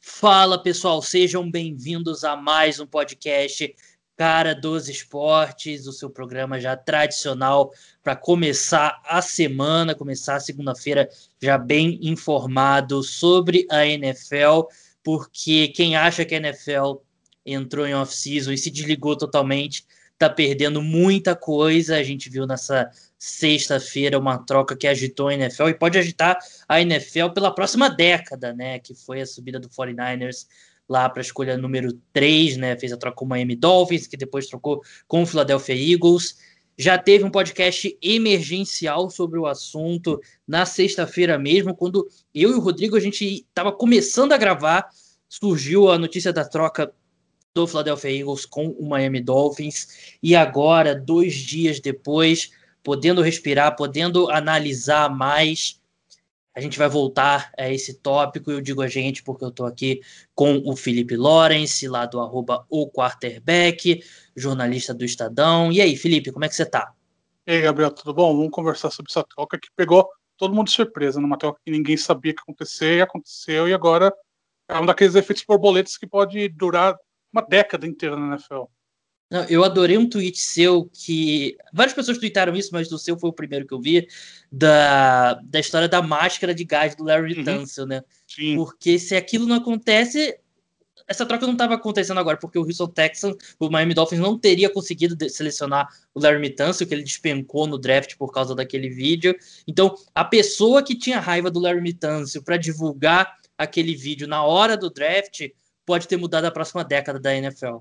Fala pessoal, sejam bem-vindos a mais um podcast Cara dos Esportes, o seu programa já tradicional para começar a semana, começar a segunda-feira já bem informado sobre a NFL, porque quem acha que a NFL entrou em off-season e se desligou totalmente, tá perdendo muita coisa. A gente viu nessa sexta-feira uma troca que agitou a NFL e pode agitar a NFL pela próxima década, né? Que foi a subida do 49ers lá para a escolha número 3, né? Fez a troca com o Miami Dolphins, que depois trocou com o Philadelphia Eagles. Já teve um podcast emergencial sobre o assunto na sexta-feira mesmo, quando eu e o Rodrigo a gente estava começando a gravar, surgiu a notícia da troca do Philadelphia Eagles com o Miami Dolphins e agora, dois dias depois, podendo respirar, podendo analisar mais, a gente vai voltar a esse tópico. Eu digo a gente porque eu estou aqui com o Felipe Lawrence, lá do arroba o quarterback, jornalista do Estadão. E aí, Felipe, como é que você está? E aí, Gabriel, tudo bom? Vamos conversar sobre essa troca que pegou todo mundo de surpresa, numa troca que ninguém sabia que acontecer, e aconteceu, e agora é um daqueles efeitos borboletas que pode durar uma década inteira na NFL. Não, eu adorei um tweet seu que. Várias pessoas tweetaram isso, mas o seu foi o primeiro que eu vi, da, da história da máscara de gás do Larry uhum. Tunsil, né? Sim. Porque se aquilo não acontece. Essa troca não estava acontecendo agora, porque o Houston Texans, o Miami Dolphins, não teria conseguido selecionar o Larry Tunsil, que ele despencou no draft por causa daquele vídeo. Então, a pessoa que tinha raiva do Larry Tunsil para divulgar aquele vídeo na hora do draft pode ter mudado a próxima década da NFL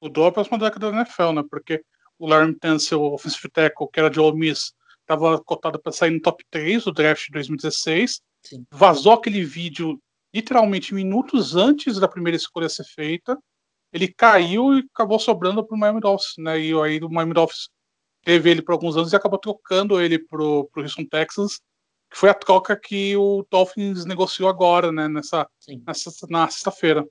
mudou a próxima década da NFL, né? Porque o Larry Tunsil, o offensive tackle, que era de Ole Miss, estava cotado para sair no top 3 do draft de 2016. Sim. Vazou aquele vídeo literalmente minutos antes da primeira escolha ser feita. Ele caiu e acabou sobrando para o Miami Dolphins, né? E aí o Miami Dolphins teve ele por alguns anos e acabou trocando ele para o Houston Texans, que foi a troca que o Dolphins negociou agora, né? Nessa, nessa na sexta-feira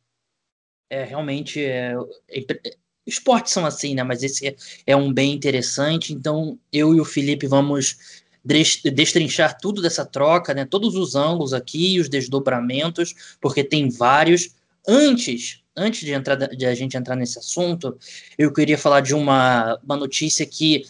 é realmente é, é, esportes são assim, né? Mas esse é, é, um bem interessante. Então eu e o Felipe vamos destrinchar tudo dessa troca, né? Todos os ângulos aqui, os desdobramentos, porque tem vários. Antes, antes de, entrar, de a gente entrar nesse assunto, eu queria falar de uma, uma notícia que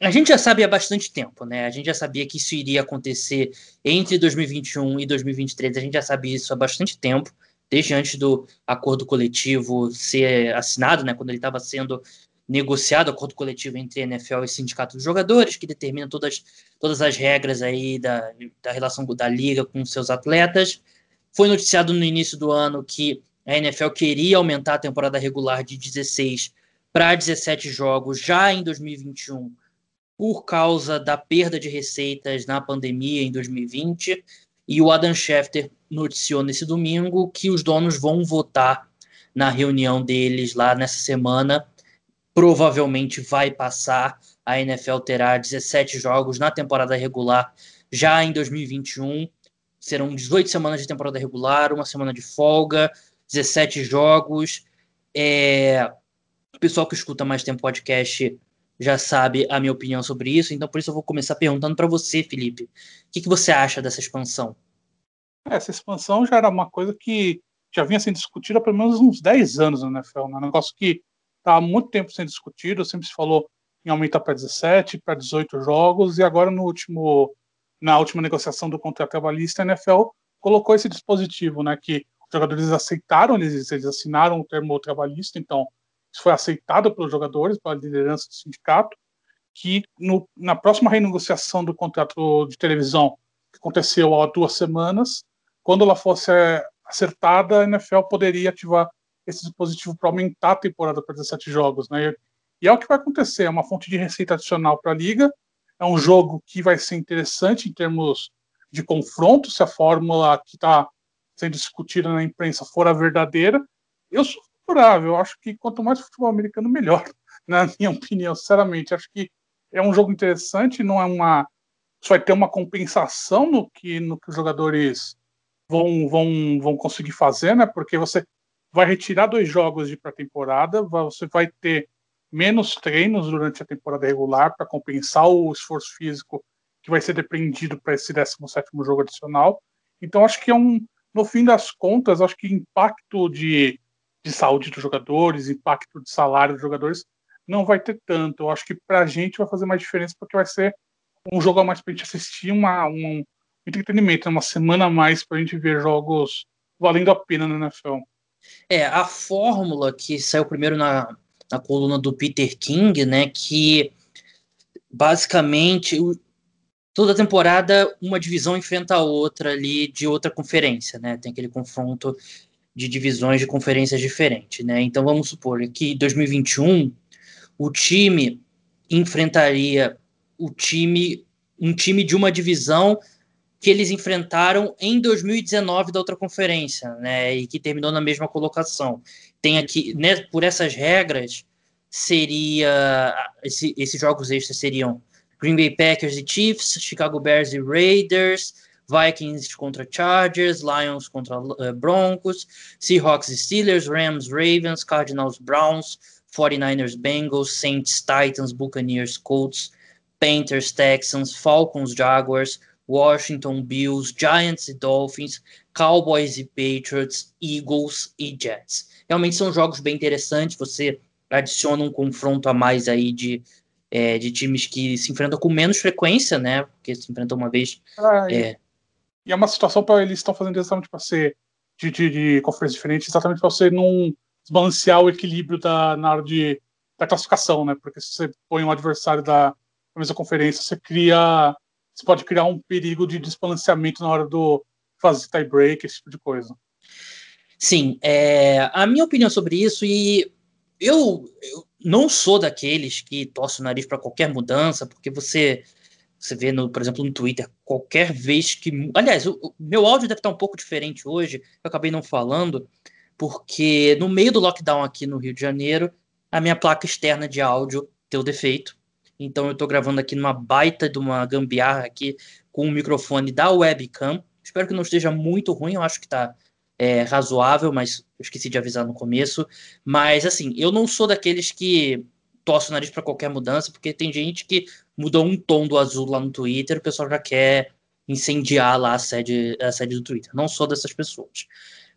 a gente já sabe há bastante tempo, né? A gente já sabia que isso iria acontecer entre 2021 e 2023. A gente já sabia isso há bastante tempo desde antes do acordo coletivo ser assinado, né, quando ele estava sendo negociado, acordo coletivo entre NFL e sindicato dos jogadores, que determina todas, todas as regras aí da, da relação da liga com seus atletas. Foi noticiado no início do ano que a NFL queria aumentar a temporada regular de 16 para 17 jogos já em 2021 por causa da perda de receitas na pandemia em 2020 e o Adam Schefter noticiou nesse domingo que os donos vão votar na reunião deles lá nessa semana. Provavelmente vai passar. A NFL terá 17 jogos na temporada regular já em 2021. Serão 18 semanas de temporada regular, uma semana de folga, 17 jogos. É... O pessoal que escuta mais tempo podcast já sabe a minha opinião sobre isso, então por isso eu vou começar perguntando para você, Felipe. O que, que você acha dessa expansão? Essa expansão já era uma coisa que já vinha sendo discutida há pelo menos uns 10 anos na NFL, né? um negócio que está há muito tempo sendo discutido, sempre se falou em aumentar para 17, para 18 jogos, e agora no último, na última negociação do contrato trabalhista, a NFL colocou esse dispositivo, né, que os jogadores aceitaram, eles, eles assinaram o termo trabalhista, então isso foi aceitado pelos jogadores, pela liderança do sindicato, que no, na próxima renegociação do contrato de televisão, que aconteceu há duas semanas, quando ela fosse acertada, a NFL poderia ativar esse dispositivo para aumentar a temporada para 17 jogos, né? E é o que vai acontecer, é uma fonte de receita adicional para a liga, é um jogo que vai ser interessante em termos de confronto, se a fórmula que está sendo discutida na imprensa for a verdadeira. Eu sou favorável, eu acho que quanto mais futebol americano, melhor, na minha opinião, sinceramente. Acho que é um jogo interessante, não é uma. Isso vai ter uma compensação no que, no que os jogadores vão, vão, vão conseguir fazer, né? Porque você vai retirar dois jogos de pré-temporada, você vai ter menos treinos durante a temporada regular para compensar o esforço físico que vai ser dependido para esse 17 jogo adicional. Então, acho que é um, no fim das contas, acho que impacto de, de saúde dos jogadores, impacto de salário dos jogadores, não vai ter tanto. Eu acho que para a gente vai fazer mais diferença porque vai ser um jogo a mais para a gente assistir, uma, um entretenimento, uma semana a mais para a gente ver jogos valendo a pena na NFL. É, a fórmula que saiu primeiro na, na coluna do Peter King, né, que basicamente toda temporada uma divisão enfrenta a outra ali de outra conferência, né? Tem aquele confronto de divisões de conferências diferentes, né? Então vamos supor que em 2021 o time enfrentaria o time um time de uma divisão que eles enfrentaram em 2019 da outra conferência, né? E que terminou na mesma colocação. Tem aqui, né, por essas regras, seria esse, esses jogos extras seriam Green Bay Packers e Chiefs, Chicago Bears e Raiders, Vikings contra Chargers, Lions contra uh, Broncos, Seahawks e Steelers, Rams, Ravens, Cardinals, Browns, 49ers, Bengals, Saints, Titans, Buccaneers, Colts, Panthers, Texans, Falcons, Jaguars, Washington, Bills, Giants e Dolphins, Cowboys e Patriots, Eagles e Jets. Realmente são jogos bem interessantes. Você adiciona um confronto a mais aí de é, de times que se enfrentam com menos frequência, né? Porque se enfrentam uma vez. Ah, é... E é uma situação para eles estão fazendo exatamente para ser de, de, de conferências diferentes, exatamente para você não desbalancear o equilíbrio da, na hora de, da classificação, né? Porque se você põe um adversário da, da mesma conferência, você cria. Você pode criar um perigo de desbalanceamento na hora do fazer tie break, esse tipo de coisa. Sim, é, a minha opinião sobre isso, e eu, eu não sou daqueles que torcem o nariz para qualquer mudança, porque você você vê, no, por exemplo, no Twitter, qualquer vez que. Aliás, o, o, meu áudio deve estar um pouco diferente hoje, eu acabei não falando, porque no meio do lockdown aqui no Rio de Janeiro, a minha placa externa de áudio deu defeito. Então eu estou gravando aqui numa baita de uma gambiarra aqui com o microfone da webcam. Espero que não esteja muito ruim, eu acho que está é, razoável, mas esqueci de avisar no começo. Mas, assim, eu não sou daqueles que torce o nariz para qualquer mudança, porque tem gente que mudou um tom do azul lá no Twitter, o pessoal já quer incendiar lá a sede, a sede do Twitter. Não sou dessas pessoas.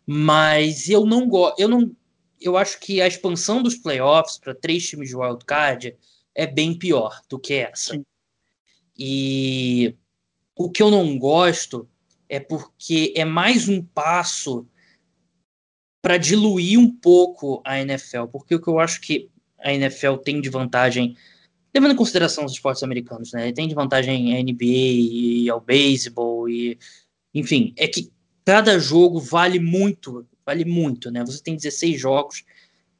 Mas eu não gosto. Eu não. Eu acho que a expansão dos playoffs para três times de wildcard é bem pior do que essa. Sim. E o que eu não gosto é porque é mais um passo para diluir um pouco a NFL, porque o que eu acho que a NFL tem de vantagem, levando em consideração os esportes americanos, né? Tem de vantagem a NBA e ao beisebol e enfim, é que cada jogo vale muito, vale muito, né? Você tem 16 jogos,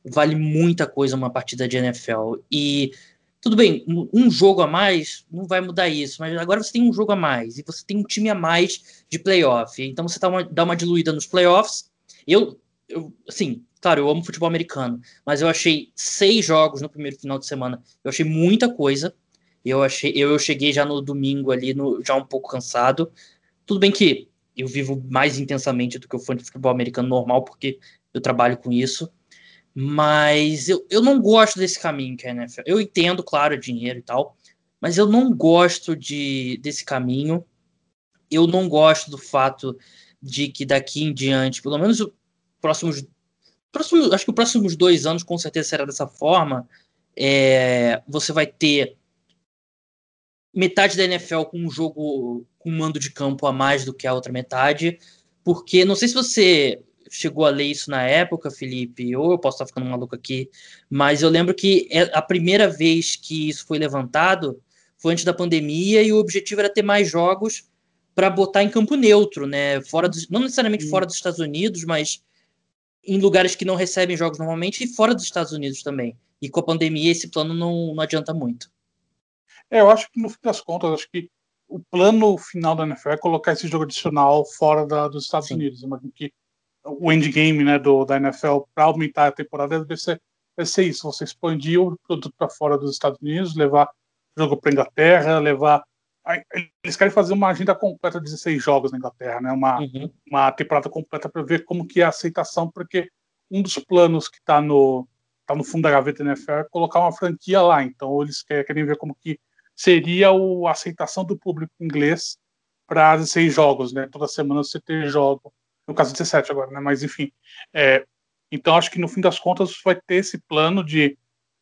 vale muita coisa uma partida de NFL e tudo bem, um jogo a mais não vai mudar isso, mas agora você tem um jogo a mais e você tem um time a mais de playoff. Então você dá uma, dá uma diluída nos playoffs. Eu, eu, assim, claro, eu amo futebol americano, mas eu achei seis jogos no primeiro final de semana. Eu achei muita coisa. Eu achei, eu, cheguei já no domingo ali, no, já um pouco cansado. Tudo bem que eu vivo mais intensamente do que o fã de futebol americano normal, porque eu trabalho com isso. Mas eu, eu não gosto desse caminho que a NFL. Eu entendo, claro, dinheiro e tal, mas eu não gosto de, desse caminho. Eu não gosto do fato de que daqui em diante, pelo menos os próximos, próximos acho que os próximos dois anos com certeza será dessa forma. É, você vai ter metade da NFL com um jogo com um mando de campo a mais do que a outra metade, porque não sei se você chegou a ler isso na época, Felipe, ou eu posso estar ficando maluco aqui, mas eu lembro que é a primeira vez que isso foi levantado foi antes da pandemia e o objetivo era ter mais jogos para botar em campo neutro, né? Fora dos, não necessariamente fora dos Estados Unidos, mas em lugares que não recebem jogos normalmente e fora dos Estados Unidos também. E com a pandemia esse plano não, não adianta muito. É, eu acho que no fim das contas, acho que o plano final da NFL é colocar esse jogo adicional fora da, dos Estados Sim. Unidos. Imagino que o endgame né, do, da NFL para aumentar a temporada deve ser, deve ser isso: você expandir o produto para fora dos Estados Unidos, levar o jogo para Inglaterra, levar. Eles querem fazer uma agenda completa de 16 jogos na Inglaterra, né? uma, uhum. uma temporada completa para ver como que é a aceitação, porque um dos planos que está no, tá no fundo da gaveta da NFL é colocar uma franquia lá. Então eles querem ver como que seria o, a aceitação do público inglês para 16 jogos, né? Toda semana você ter jogo, no caso 17 agora, né? Mas enfim. É, então acho que no fim das contas vai ter esse plano de,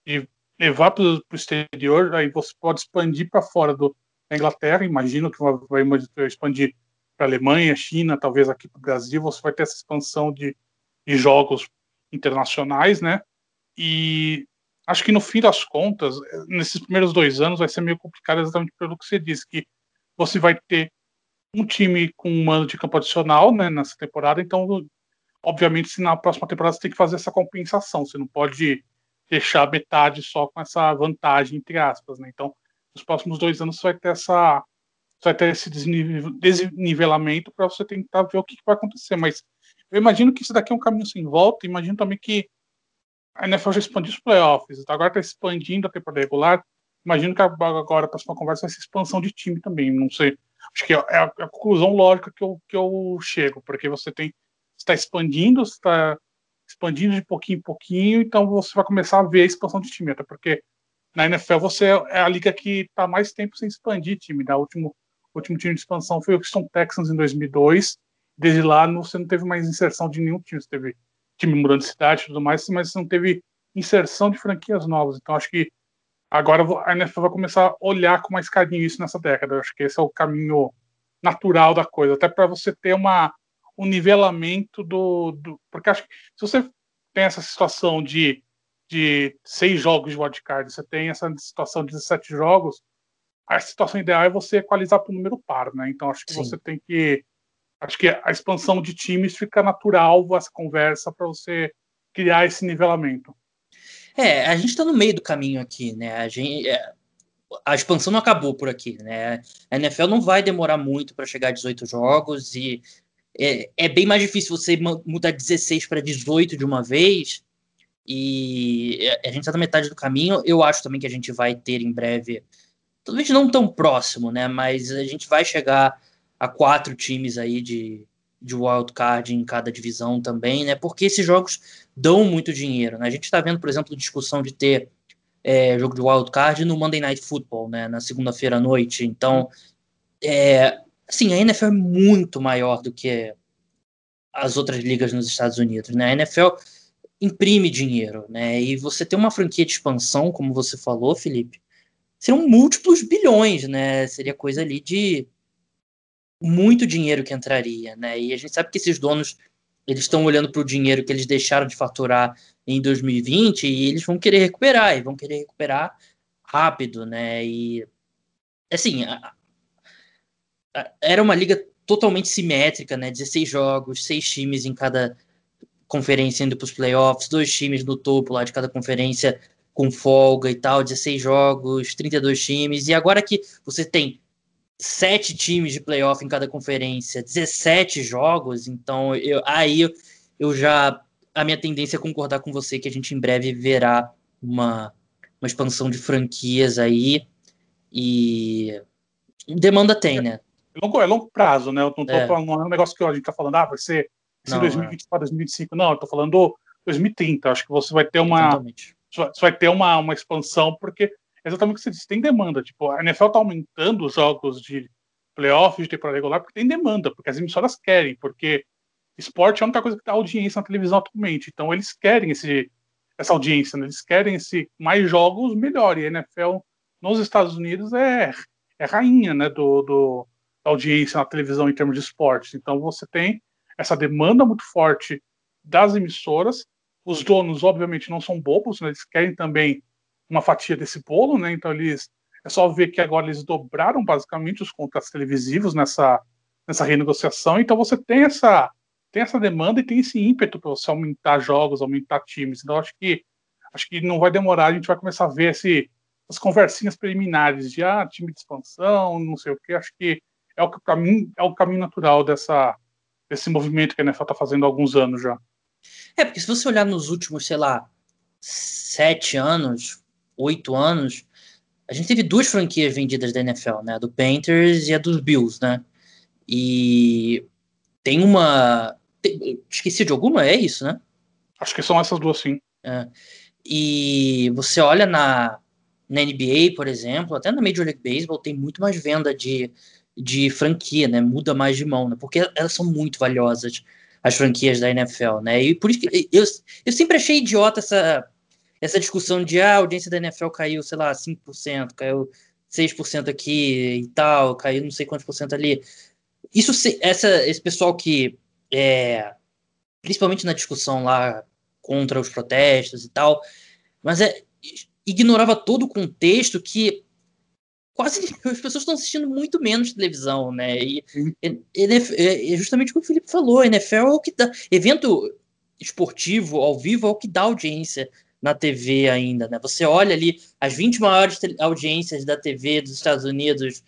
de levar para o exterior, aí você pode expandir para fora do, da Inglaterra, imagino que vai, expandir para a Alemanha, China, talvez aqui para o Brasil, você vai ter essa expansão de, de jogos internacionais, né? E acho que no fim das contas, nesses primeiros dois anos vai ser meio complicado exatamente pelo que você disse, que você vai ter um time com um ano de campo adicional, né, nessa temporada, então, obviamente, se na próxima temporada você tem que fazer essa compensação, você não pode deixar metade só com essa vantagem, entre aspas, né, então, nos próximos dois anos você vai ter essa vai ter esse desnivelamento para você tentar ver o que, vai acontecer, mas eu imagino que isso daqui é um caminho sem volta, imagino também que a NFL já expandiu os playoffs, agora está expandindo a temporada regular. Imagino que agora a próxima conversa vai ser expansão de time também. Não sei. Acho que é a, é a conclusão lógica que eu, que eu chego, porque você tem está expandindo, está expandindo de pouquinho em pouquinho, então você vai começar a ver a expansão de time, até porque na NFL você é a liga que está mais tempo sem expandir time. Né? O último, último time de expansão foi o Houston Texans em 2002. Desde lá você não teve mais inserção de nenhum time. Você teve time mudando de cidade e tudo mais, mas não teve inserção de franquias novas. Então acho que agora a NFL vai começar a olhar com mais carinho isso nessa década. Acho que esse é o caminho natural da coisa, até para você ter uma, um nivelamento do, do. Porque acho que se você tem essa situação de, de seis jogos de wildcard, você tem essa situação de 17 jogos, a situação ideal é você equalizar para o número par, né? Então acho que Sim. você tem que acho que a expansão de times fica natural essa conversa para você criar esse nivelamento. É, a gente está no meio do caminho aqui, né? A, gente, é, a expansão não acabou por aqui, né? A NFL não vai demorar muito para chegar a 18 jogos e é, é, bem mais difícil você mudar 16 para 18 de uma vez. E a gente está na metade do caminho. Eu acho também que a gente vai ter em breve, talvez não tão próximo, né? Mas a gente vai chegar a quatro times aí de, de wildcard em cada divisão também, né? Porque esses jogos dão muito dinheiro, né? A gente está vendo, por exemplo, discussão de ter é, jogo de wildcard no Monday Night Football, né? Na segunda-feira à noite. Então, é, assim, a NFL é muito maior do que as outras ligas nos Estados Unidos, né? A NFL imprime dinheiro, né? E você ter uma franquia de expansão, como você falou, Felipe, seriam múltiplos bilhões, né? Seria coisa ali de muito dinheiro que entraria, né? E a gente sabe que esses donos eles estão olhando para o dinheiro que eles deixaram de faturar em 2020 e eles vão querer recuperar, e vão querer recuperar rápido, né? E assim, a, a, era uma liga totalmente simétrica, né? 16 jogos, seis times em cada conferência indo para os playoffs, dois times no topo lá de cada conferência com folga e tal, 16 jogos, 32 times, e agora que você tem sete times de playoff em cada conferência, 17 jogos, então eu, aí eu, já. A minha tendência é concordar com você que a gente em breve verá uma, uma expansão de franquias aí. E demanda tem, né? É longo, é longo prazo, né? Eu não tô é. falando, não é um negócio que a gente tá falando, ah, vai ser em 2020 para 2025. Não, eu tô falando 2030. Acho que você vai ter uma. Exatamente. Você vai ter uma, uma expansão, porque exatamente o que você disse, tem demanda. Tipo, a NFL está aumentando os jogos de playoffs, de temporada regular, porque tem demanda, porque as emissoras querem, porque esporte é a única coisa que dá audiência na televisão atualmente. Então eles querem esse, essa audiência, né? eles querem esse mais jogos, melhor. E a NFL nos Estados Unidos é, é rainha né, do, do, da audiência na televisão em termos de esportes. Então você tem essa demanda muito forte das emissoras. Os donos, obviamente, não são bobos, né? eles querem também uma fatia desse bolo, né? Então eles é só ver que agora eles dobraram basicamente os contratos televisivos nessa nessa renegociação. Então você tem essa tem essa demanda e tem esse ímpeto para você aumentar jogos, aumentar times. Então acho que acho que não vai demorar, a gente vai começar a ver esse as conversinhas preliminares de ah, time de expansão, não sei o que. Acho que é o caminho é o caminho natural dessa desse movimento que a NFL está fazendo há alguns anos já. É, porque se você olhar nos últimos, sei lá, sete anos, oito anos, a gente teve duas franquias vendidas da NFL, né? A do Panthers e a dos Bills, né? E tem uma. Esqueci de alguma, é isso, né? Acho que são essas duas, sim. É. E você olha na, na NBA, por exemplo, até na Major League Baseball, tem muito mais venda de, de franquia, né? Muda mais de mão, né? Porque elas são muito valiosas. as franquias da NFL, né? E por isso que eu, eu sempre achei idiota essa, essa discussão de ah, a audiência da NFL caiu, sei lá, 5%, caiu 6% aqui e tal, caiu não sei quantos por cento ali. Isso, essa, esse pessoal que, é, principalmente na discussão lá contra os protestos e tal, mas é, ignorava todo o contexto que quase as pessoas estão assistindo muito menos televisão, né? E, é, é justamente o que o Felipe falou, NFL é o que dá. Evento esportivo ao vivo é o que dá audiência na TV ainda, né? Você olha ali as 20 maiores audiências da TV dos Estados Unidos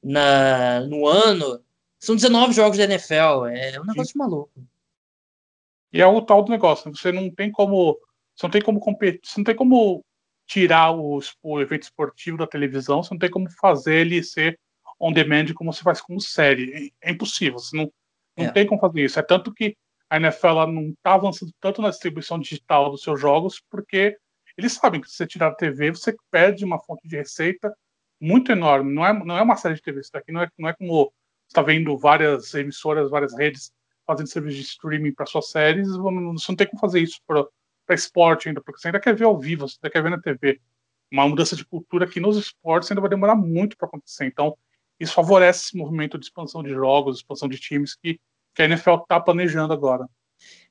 na, no ano, são 19 jogos da NFL, é um negócio Sim. maluco. E é o tal do negócio, você não tem como, você não tem como competir, você não tem como tirar os, o evento esportivo da televisão, você não tem como fazer ele ser on demand como você faz com série. É, é impossível, você não, não é. tem como fazer isso. É tanto que a NFL não está avançando tanto na distribuição digital dos seus jogos, porque eles sabem que se você tirar a TV, você perde uma fonte de receita muito enorme. Não é, não é uma série de TV, isso daqui não é, não é como você está vendo várias emissoras, várias redes fazendo serviço de streaming para suas séries, você não tem como fazer isso para esporte ainda, porque você ainda quer ver ao vivo, você ainda quer ver na TV. Uma mudança de cultura que nos esportes ainda vai demorar muito para acontecer. Então, isso favorece esse movimento de expansão de jogos, expansão de times que que a NFL está planejando agora.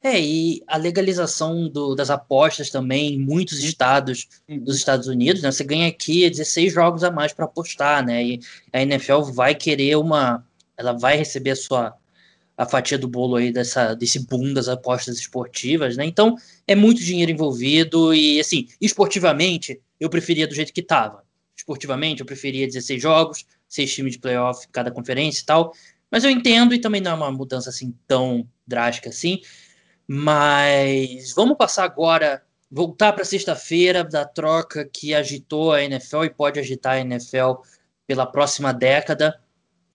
É, e a legalização do, das apostas também em muitos estados uhum. dos Estados Unidos, né? Você ganha aqui 16 jogos a mais para apostar, né? E a NFL vai querer uma. Ela vai receber a sua a fatia do bolo aí dessa, desse boom das apostas esportivas, né? Então é muito dinheiro envolvido e assim, esportivamente eu preferia do jeito que estava. Esportivamente eu preferia 16 jogos, seis times de playoff cada conferência e tal. Mas eu entendo e também não é uma mudança assim tão drástica assim. Mas vamos passar agora, voltar para sexta-feira da troca que agitou a NFL e pode agitar a NFL pela próxima década.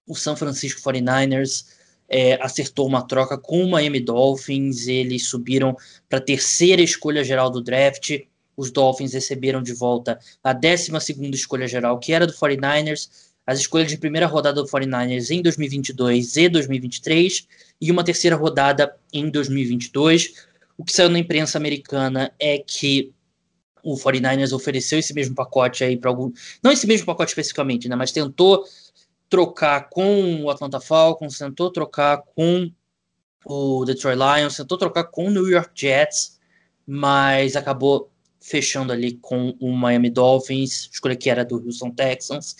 O San Francisco 49ers é, acertou uma troca com o Miami Dolphins. Eles subiram para a terceira escolha geral do draft. Os Dolphins receberam de volta a 12 escolha geral, que era do 49ers as escolhas de primeira rodada do 49ers em 2022 e 2023 e uma terceira rodada em 2022. O que saiu na imprensa americana é que o 49ers ofereceu esse mesmo pacote aí para algum, não esse mesmo pacote especificamente, né, mas tentou trocar com o Atlanta Falcons, tentou trocar com o Detroit Lions, tentou trocar com o New York Jets, mas acabou fechando ali com o Miami Dolphins, escolha que era do Houston Texans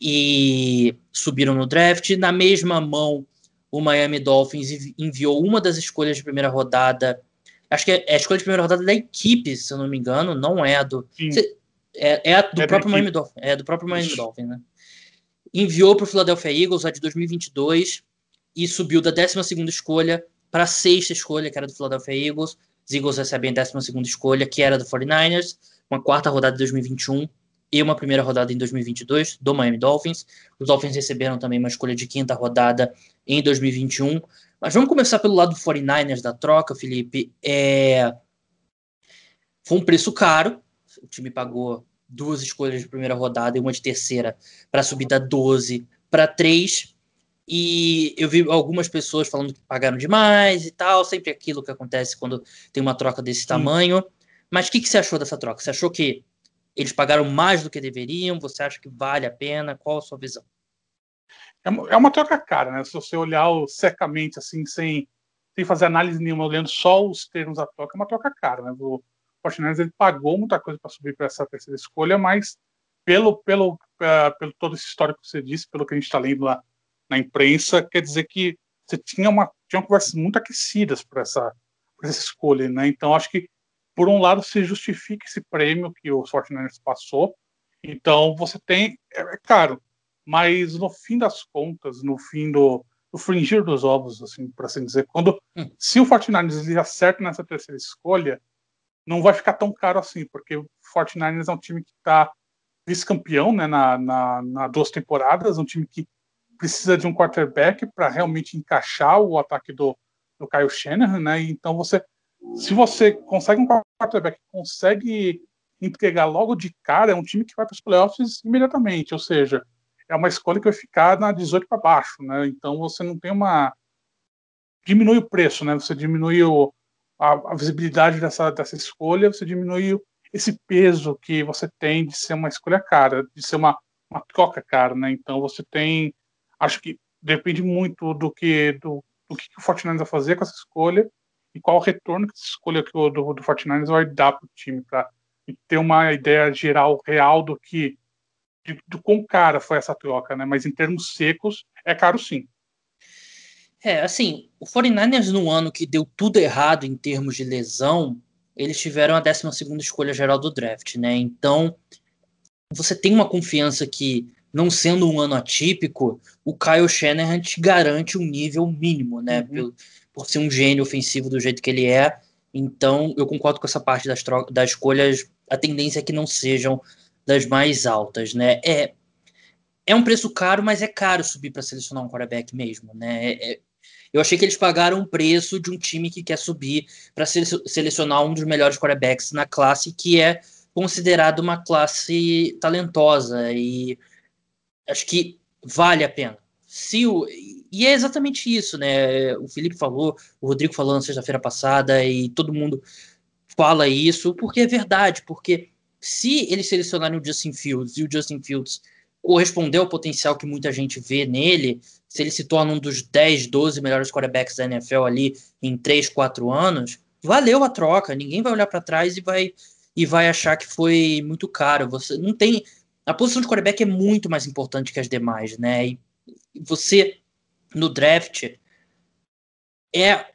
e subiram no draft. Na mesma mão, o Miami Dolphins enviou uma das escolhas de primeira rodada. Acho que é, é a escolha de primeira rodada da equipe, se eu não me engano, não é a do. É, é, a do é próprio Miami Dolphins. É do próprio Miami Dolphins, né? Enviou para o Philadelphia Eagles a de 2022 e subiu da 12 escolha para a sexta escolha, que era do Philadelphia Eagles. Os Eagles recebem a 12 escolha, que era do 49ers, uma quarta rodada de 2021 e uma primeira rodada em 2022 do Miami Dolphins. Os Dolphins receberam também uma escolha de quinta rodada em 2021. Mas vamos começar pelo lado do 49ers da troca, Felipe. É... Foi um preço caro. O time pagou duas escolhas de primeira rodada e uma de terceira para subir da 12 para 3. E eu vi algumas pessoas falando que pagaram demais e tal, sempre aquilo que acontece quando tem uma troca desse tamanho. Mas o que, que você achou dessa troca? Você achou que eles pagaram mais do que deveriam? Você acha que vale a pena? Qual a sua visão? É uma, é uma troca cara, né? Se você olhar secamente, assim, sem, sem fazer análise nenhuma, olhando só os termos da troca, é uma troca cara, né? O Fortnite ele pagou muita coisa para subir para essa terceira escolha, mas pelo, pelo, uh, pelo todo esse histórico que você disse, pelo que a gente está lendo lá na imprensa, quer dizer que você tinha uma tinha conversas muito aquecidas para essa, essa escolha, né? Então acho que por um lado, se justifica esse prêmio que o Fortnite passou. Então, você tem. É, é caro, mas no fim das contas, no fim do, do fringir dos ovos, assim, por assim dizer, quando hum. se o Fortnite acerta nessa terceira escolha, não vai ficar tão caro assim, porque o Fortnite é um time que está vice-campeão né, na, na, na, duas temporadas, um time que precisa de um quarterback para realmente encaixar o ataque do, do Kyle Shanahan, né? Então você se você consegue um quarterback consegue entregar logo de cara, é um time que vai para os playoffs imediatamente. Ou seja, é uma escolha que vai ficar na 18 para baixo, né? Então você não tem uma diminui o preço, né? Você diminui o, a, a, visibilidade dessa, dessa escolha, você diminui esse peso que você tem de ser uma escolha cara, de ser uma, uma troca cara, né? Então você tem, acho que depende muito do que do, do que, o Fortnite vai fazer com essa escolha e qual o retorno que essa escolha que o, do, do Fortnite vai dar para o time, para ter uma ideia geral, real do que de, do quão cara foi essa troca, né? Mas em termos secos, é caro sim. É, assim, o 49ers no ano que deu tudo errado em termos de lesão, eles tiveram a 12 escolha geral do draft, né? Então, você tem uma confiança que, não sendo um ano atípico, o Kyle Shanahan te garante um nível mínimo, né? Uhum. Por, por, ser um gênio ofensivo do jeito que ele é. Então, eu concordo com essa parte das, das escolhas. A tendência é que não sejam das mais altas, né? É, é um preço caro, mas é caro subir para selecionar um quarterback mesmo, né? É, é eu achei que eles pagaram o preço de um time que quer subir para selecionar um dos melhores quarterbacks na classe, que é considerado uma classe talentosa e acho que vale a pena. Se o, e é exatamente isso, né? O Felipe falou, o Rodrigo falou na sexta-feira passada e todo mundo fala isso porque é verdade, porque se eles selecionarem o Justin Fields e o Justin Fields corresponder ao potencial que muita gente vê nele, se ele se torna um dos 10, 12 melhores quarterbacks da NFL ali em 3, 4 anos, valeu a troca. Ninguém vai olhar para trás e vai e vai achar que foi muito caro. Você não tem a posição de quarterback é muito mais importante que as demais, né? E você no draft é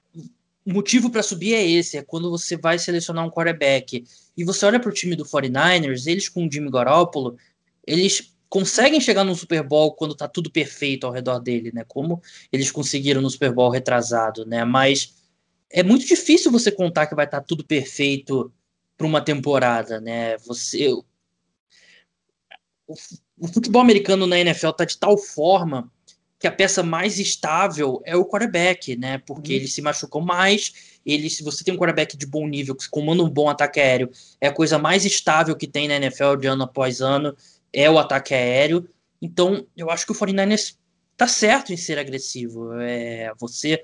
o motivo para subir é esse, é quando você vai selecionar um quarterback. E você olha para o time do 49ers, eles com o Jimmy Garoppolo, eles conseguem chegar no Super Bowl quando tá tudo perfeito ao redor dele, né? Como eles conseguiram no Super Bowl retrasado, né? Mas é muito difícil você contar que vai estar tá tudo perfeito para uma temporada, né? Você o, o, futebol americano na NFL tá de tal forma que a peça mais estável é o quarterback, né? Porque uhum. eles se machucam mais. Ele, se você tem um quarterback de bom nível, que comanda um bom ataque aéreo, é a coisa mais estável que tem na NFL de ano após ano é o ataque aéreo. Então, eu acho que o 49ers tá certo em ser agressivo. É, você,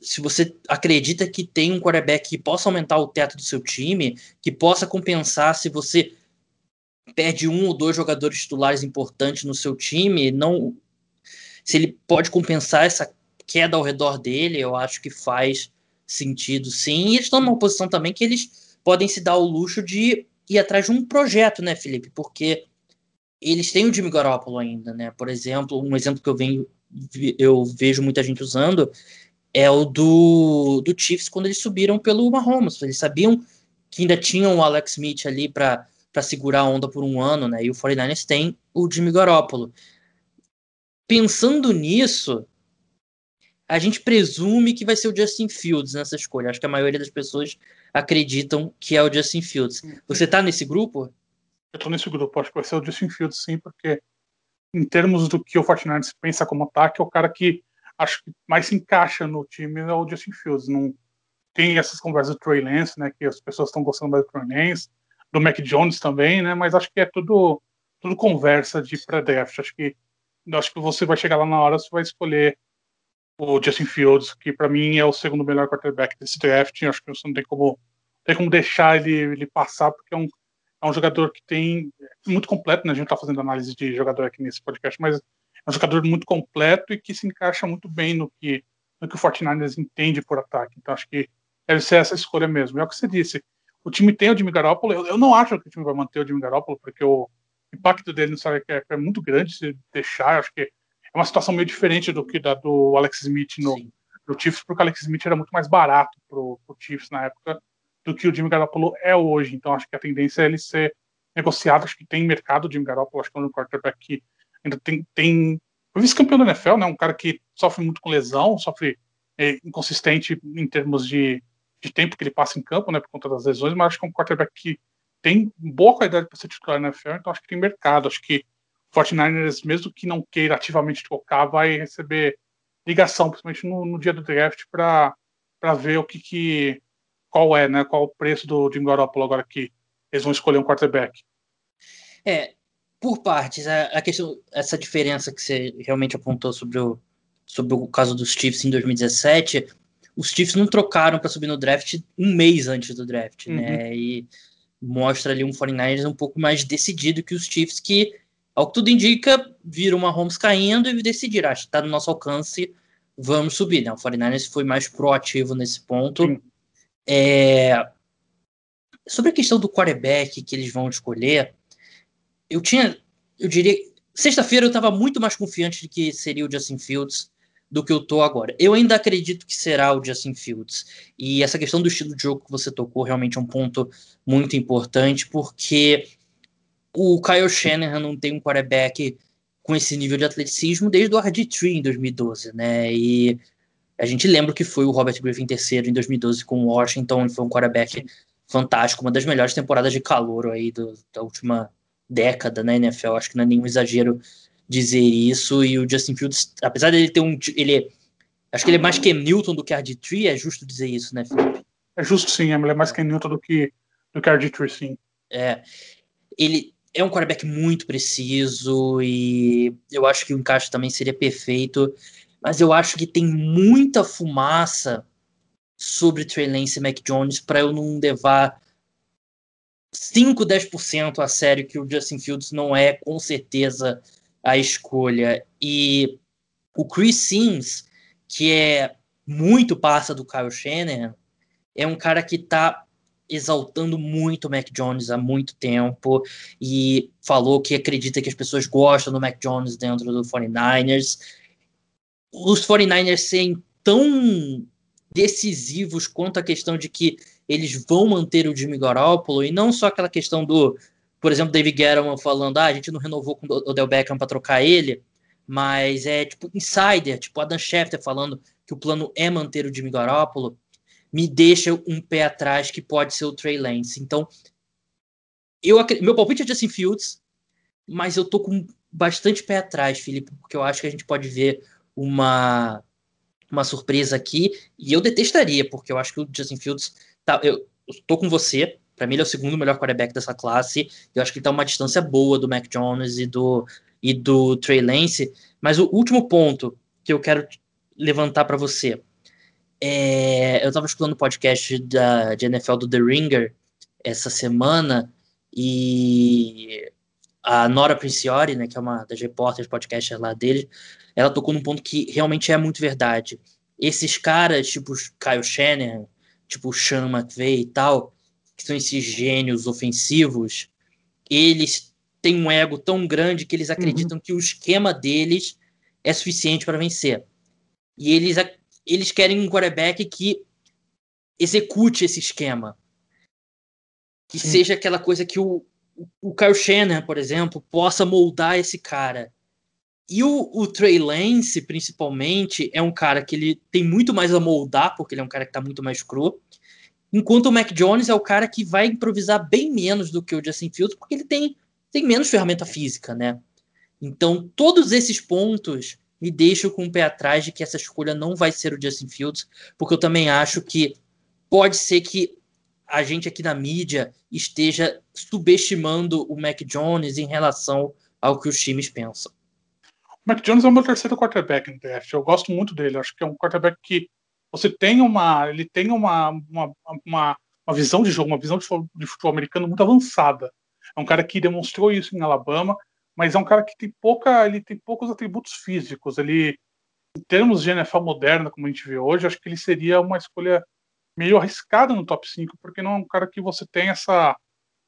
se você acredita que tem um quarterback que possa aumentar o teto do seu time, que possa compensar se você perde um ou dois jogadores titulares importantes no seu time, não se ele pode compensar essa queda ao redor dele, eu acho que faz sentido sim. E eles estão numa posição também que eles podem se dar o luxo de ir atrás de um projeto, né, Felipe? Porque eles têm o Jimmy Garoppolo ainda, né? Por exemplo, um exemplo que eu venho eu vejo muita gente usando é o do, do Chiefs quando eles subiram pelo Mahomes. Eles sabiam que ainda tinham o Alex Smith ali para segurar a onda por um ano, né? E o 49ers tem o Jimmy Garoppolo. Pensando nisso, a gente presume que vai ser o Justin Fields nessa escolha. Acho que a maioria das pessoas acreditam que é o Justin Fields. Você tá nesse grupo? Eu tô nesse grupo, acho que vai ser o Justin Fields sim, porque em termos do que o Fortnite pensa como ataque, é o cara que acho que mais se encaixa no time é o Justin Fields. Não tem essas conversas do Trey Lance, né, que as pessoas estão gostando mais do Trey Lance, do Mac Jones também, né, mas acho que é tudo tudo conversa de pré-draft. Acho que acho que você vai chegar lá na hora, você vai escolher o Justin Fields, que para mim é o segundo melhor quarterback desse draft. Acho que você não tem como tem como deixar ele, ele passar, porque é um é um jogador que tem muito completo, né? A gente está fazendo análise de jogador aqui nesse podcast, mas é um jogador muito completo e que se encaixa muito bem no que, no que o Fortnite entende por ataque. Então acho que deve ser essa escolha mesmo. É o que você disse. O time tem o Jimmy Garoppolo. Eu, eu não acho que o time vai manter o Jimmy Garoppolo, porque o impacto dele no salário é, é muito grande se deixar. Acho que é uma situação meio diferente do que da do Alex Smith no, no Chiefs, porque o Alex Smith era muito mais barato pro, pro Chiefs na época do que o Jimmy Garoppolo é hoje. Então acho que a tendência é ele ser negociado. Acho que tem mercado o Jimmy Garoppolo. Acho que é um quarterback que ainda tem. tem vice-campeão da NFL, né? Um cara que sofre muito com lesão, sofre é, inconsistente em termos de, de tempo que ele passa em campo, né? Por conta das lesões, mas acho que é um quarterback que tem boa qualidade para ser titular na NFL, então acho que tem mercado. Acho que o 49ers, mesmo que não queira ativamente tocar, vai receber ligação, principalmente no, no dia do draft, para ver o que, que qual é, né? Qual o preço do Jim Garoppolo agora que eles vão escolher um quarterback? É, por partes, a, a, questão, essa diferença que você realmente apontou sobre o, sobre o caso dos Chiefs em 2017, os Chiefs não trocaram para subir no draft um mês antes do draft, né? uhum. né? E mostra ali um 49ers um pouco mais decidido que os Chiefs, que, ao que tudo indica, viram uma Holmes caindo e decidiram, acho que está no nosso alcance, vamos subir, né? O 49ers foi mais proativo nesse ponto. É... Sobre a questão do quarterback que eles vão escolher, eu tinha, eu diria, sexta-feira eu estava muito mais confiante de que seria o Justin Fields do que eu tô agora. Eu ainda acredito que será o Justin Fields. E essa questão do estilo de jogo que você tocou realmente é um ponto muito importante, porque o Kyle Shanahan não tem um quarterback com esse nível de atleticismo desde o RG3 em 2012, né? E a gente lembra que foi o Robert Griffin terceiro em 2012 com o Washington, ele foi um quarterback fantástico, uma das melhores temporadas de calor aí do, da última década na NFL. Acho que não é nenhum exagero dizer isso. E o Justin Fields, apesar dele ter um. Ele, acho que ele é mais Cam Newton do que RG3, é justo dizer isso, né, Felipe? É justo sim, ele é mais Cam Newton do que, do que RG3, sim. É. Ele é um quarterback muito preciso e eu acho que o encaixe também seria perfeito. Mas eu acho que tem muita fumaça sobre Trey Lance e Mac Jones para eu não levar 5, 10% a sério que o Justin Fields não é com certeza a escolha. E o Chris Sims, que é muito passa do Kyle Shanahan, é um cara que está exaltando muito o Mac Jones há muito tempo e falou que acredita que as pessoas gostam do Mac Jones dentro do 49ers. Os 49ers serem tão decisivos quanto a questão de que eles vão manter o Jimmy Garoppolo e não só aquela questão do por exemplo, David Guerrero falando, ah, a gente não renovou com o Odell Beckham para trocar ele, mas é tipo insider, tipo Adam Schefter falando que o plano é manter o Jimmy Garoppolo, me deixa um pé atrás que pode ser o Trey Lance. Então, eu meu palpite é Justin Fields, mas eu tô com bastante pé atrás, Felipe, porque eu acho que a gente pode ver uma uma surpresa aqui, e eu detestaria, porque eu acho que o Justin Fields tá, eu, tô com você, para mim, ele é o segundo melhor quarterback dessa classe. Eu acho que ele tá uma distância boa do Mac Jones e do, e do Trey Lance. Mas o último ponto que eu quero levantar para você. É, eu estava escutando o podcast da, de NFL do The Ringer essa semana e a Nora Princiori, né, que é uma das repórteres podcast lá dele, ela tocou num ponto que realmente é muito verdade. Esses caras, tipo Kyle Shanahan, tipo Sean McVay e tal, que são esses gênios ofensivos, eles têm um ego tão grande que eles uhum. acreditam uhum. que o esquema deles é suficiente para vencer. E eles, eles querem um quarterback que execute esse esquema. Que Sim. seja aquela coisa que o, o Kyle Shannon, por exemplo, possa moldar esse cara. E o, o Trey Lance, principalmente, é um cara que ele tem muito mais a moldar, porque ele é um cara que está muito mais cru. Enquanto o Mac Jones é o cara que vai improvisar bem menos do que o Justin Fields, porque ele tem, tem menos ferramenta física, né? Então, todos esses pontos me deixam com o pé atrás de que essa escolha não vai ser o Justin Fields, porque eu também acho que pode ser que a gente aqui na mídia esteja subestimando o Mac Jones em relação ao que os times pensam. O Mac Jones é o meu terceiro quarterback no draft. Eu gosto muito dele. Acho que é um quarterback que você tem uma, ele tem uma, uma, uma, uma visão de jogo, uma visão de futebol, de futebol americano muito avançada. É um cara que demonstrou isso em Alabama, mas é um cara que tem pouca, ele tem poucos atributos físicos. Ele, em termos de NFL moderna, como a gente vê hoje, acho que ele seria uma escolha meio arriscada no top 5, porque não é um cara que você tem essa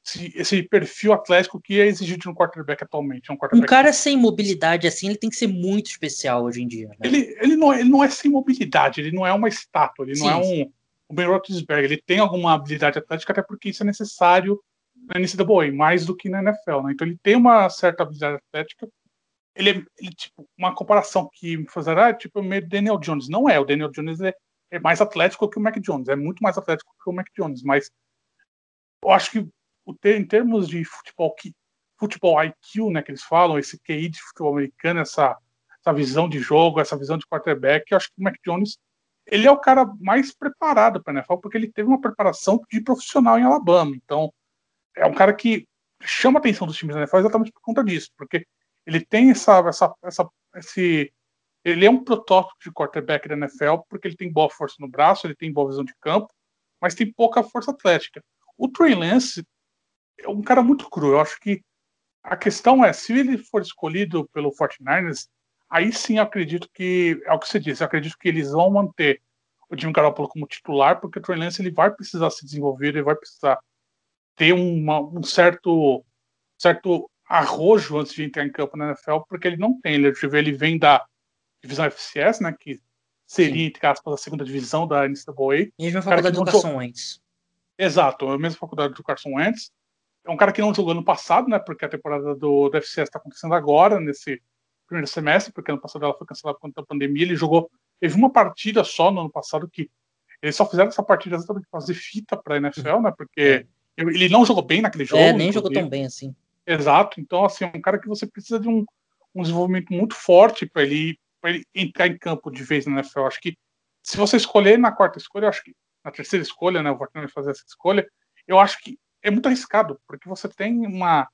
esse, esse, perfil atlético que é exigido no quarterback atualmente. Um, quarterback um cara que... sem mobilidade assim, ele tem que ser muito especial hoje em dia. Né? Ele, ele, não, é, ele não é sem mobilidade, ele não é uma estátua, ele sim, não é um, um Ben Roethlisberger. Ele tem alguma habilidade atlética, até porque isso é necessário na NCAA, mais do que na NFL. Né? Então ele tem uma certa habilidade atlética. Ele é ele, tipo, uma comparação que me fazerá, tipo, meio Daniel Jones. Não é, o Daniel Jones é, é mais atlético que o Mac Jones, é muito mais atlético que o Mac Jones, mas eu acho que em termos de futebol, futebol IQ, né, que eles falam, esse QI de futebol americano, essa, essa visão de jogo, essa visão de quarterback, eu acho que o Mac Jones ele é o cara mais preparado para NFL, porque ele teve uma preparação de profissional em Alabama. Então, é um cara que chama a atenção dos times da NFL exatamente por conta disso, porque ele tem essa, essa, essa, esse, ele é um protótipo de quarterback da NFL porque ele tem boa força no braço, ele tem boa visão de campo, mas tem pouca força atlética. O Trey Lance é um cara muito cru. Eu acho que a questão é, se ele for escolhido pelo 49ers, aí sim eu acredito que, é o que você disse, eu acredito que eles vão manter o Jimmy Garoppolo como titular, porque o Trey Lance ele vai precisar se desenvolver, ele vai precisar ter uma, um certo, certo arrojo antes de entrar em campo na NFL, porque ele não tem. Ele, ele vem da divisão FCS, né, que seria, entre aspas, a segunda divisão da NCAA. Mesma faculdade do Carson Wentz. Exato, a mesma faculdade do Carson Wentz. É um cara que não jogou no passado, né, porque a temporada do, do FCS está acontecendo agora, nesse primeiro semestre, porque ano passado ela foi cancelada por conta da pandemia. Ele jogou, teve uma partida só no ano passado que eles só fizeram essa partida exatamente para fazer fita para a NFL, né, porque é. ele não jogou bem naquele jogo. É, nem jogou tão bem assim. Exato, então, assim, é um cara que você precisa de um, um desenvolvimento muito forte para ele para ele entrar em campo de vez na NFL. Acho que se você escolher na quarta escolha, eu acho que na terceira escolha, né, o Fortnite fazer essa escolha, eu acho que é muito arriscado, porque você tem uma,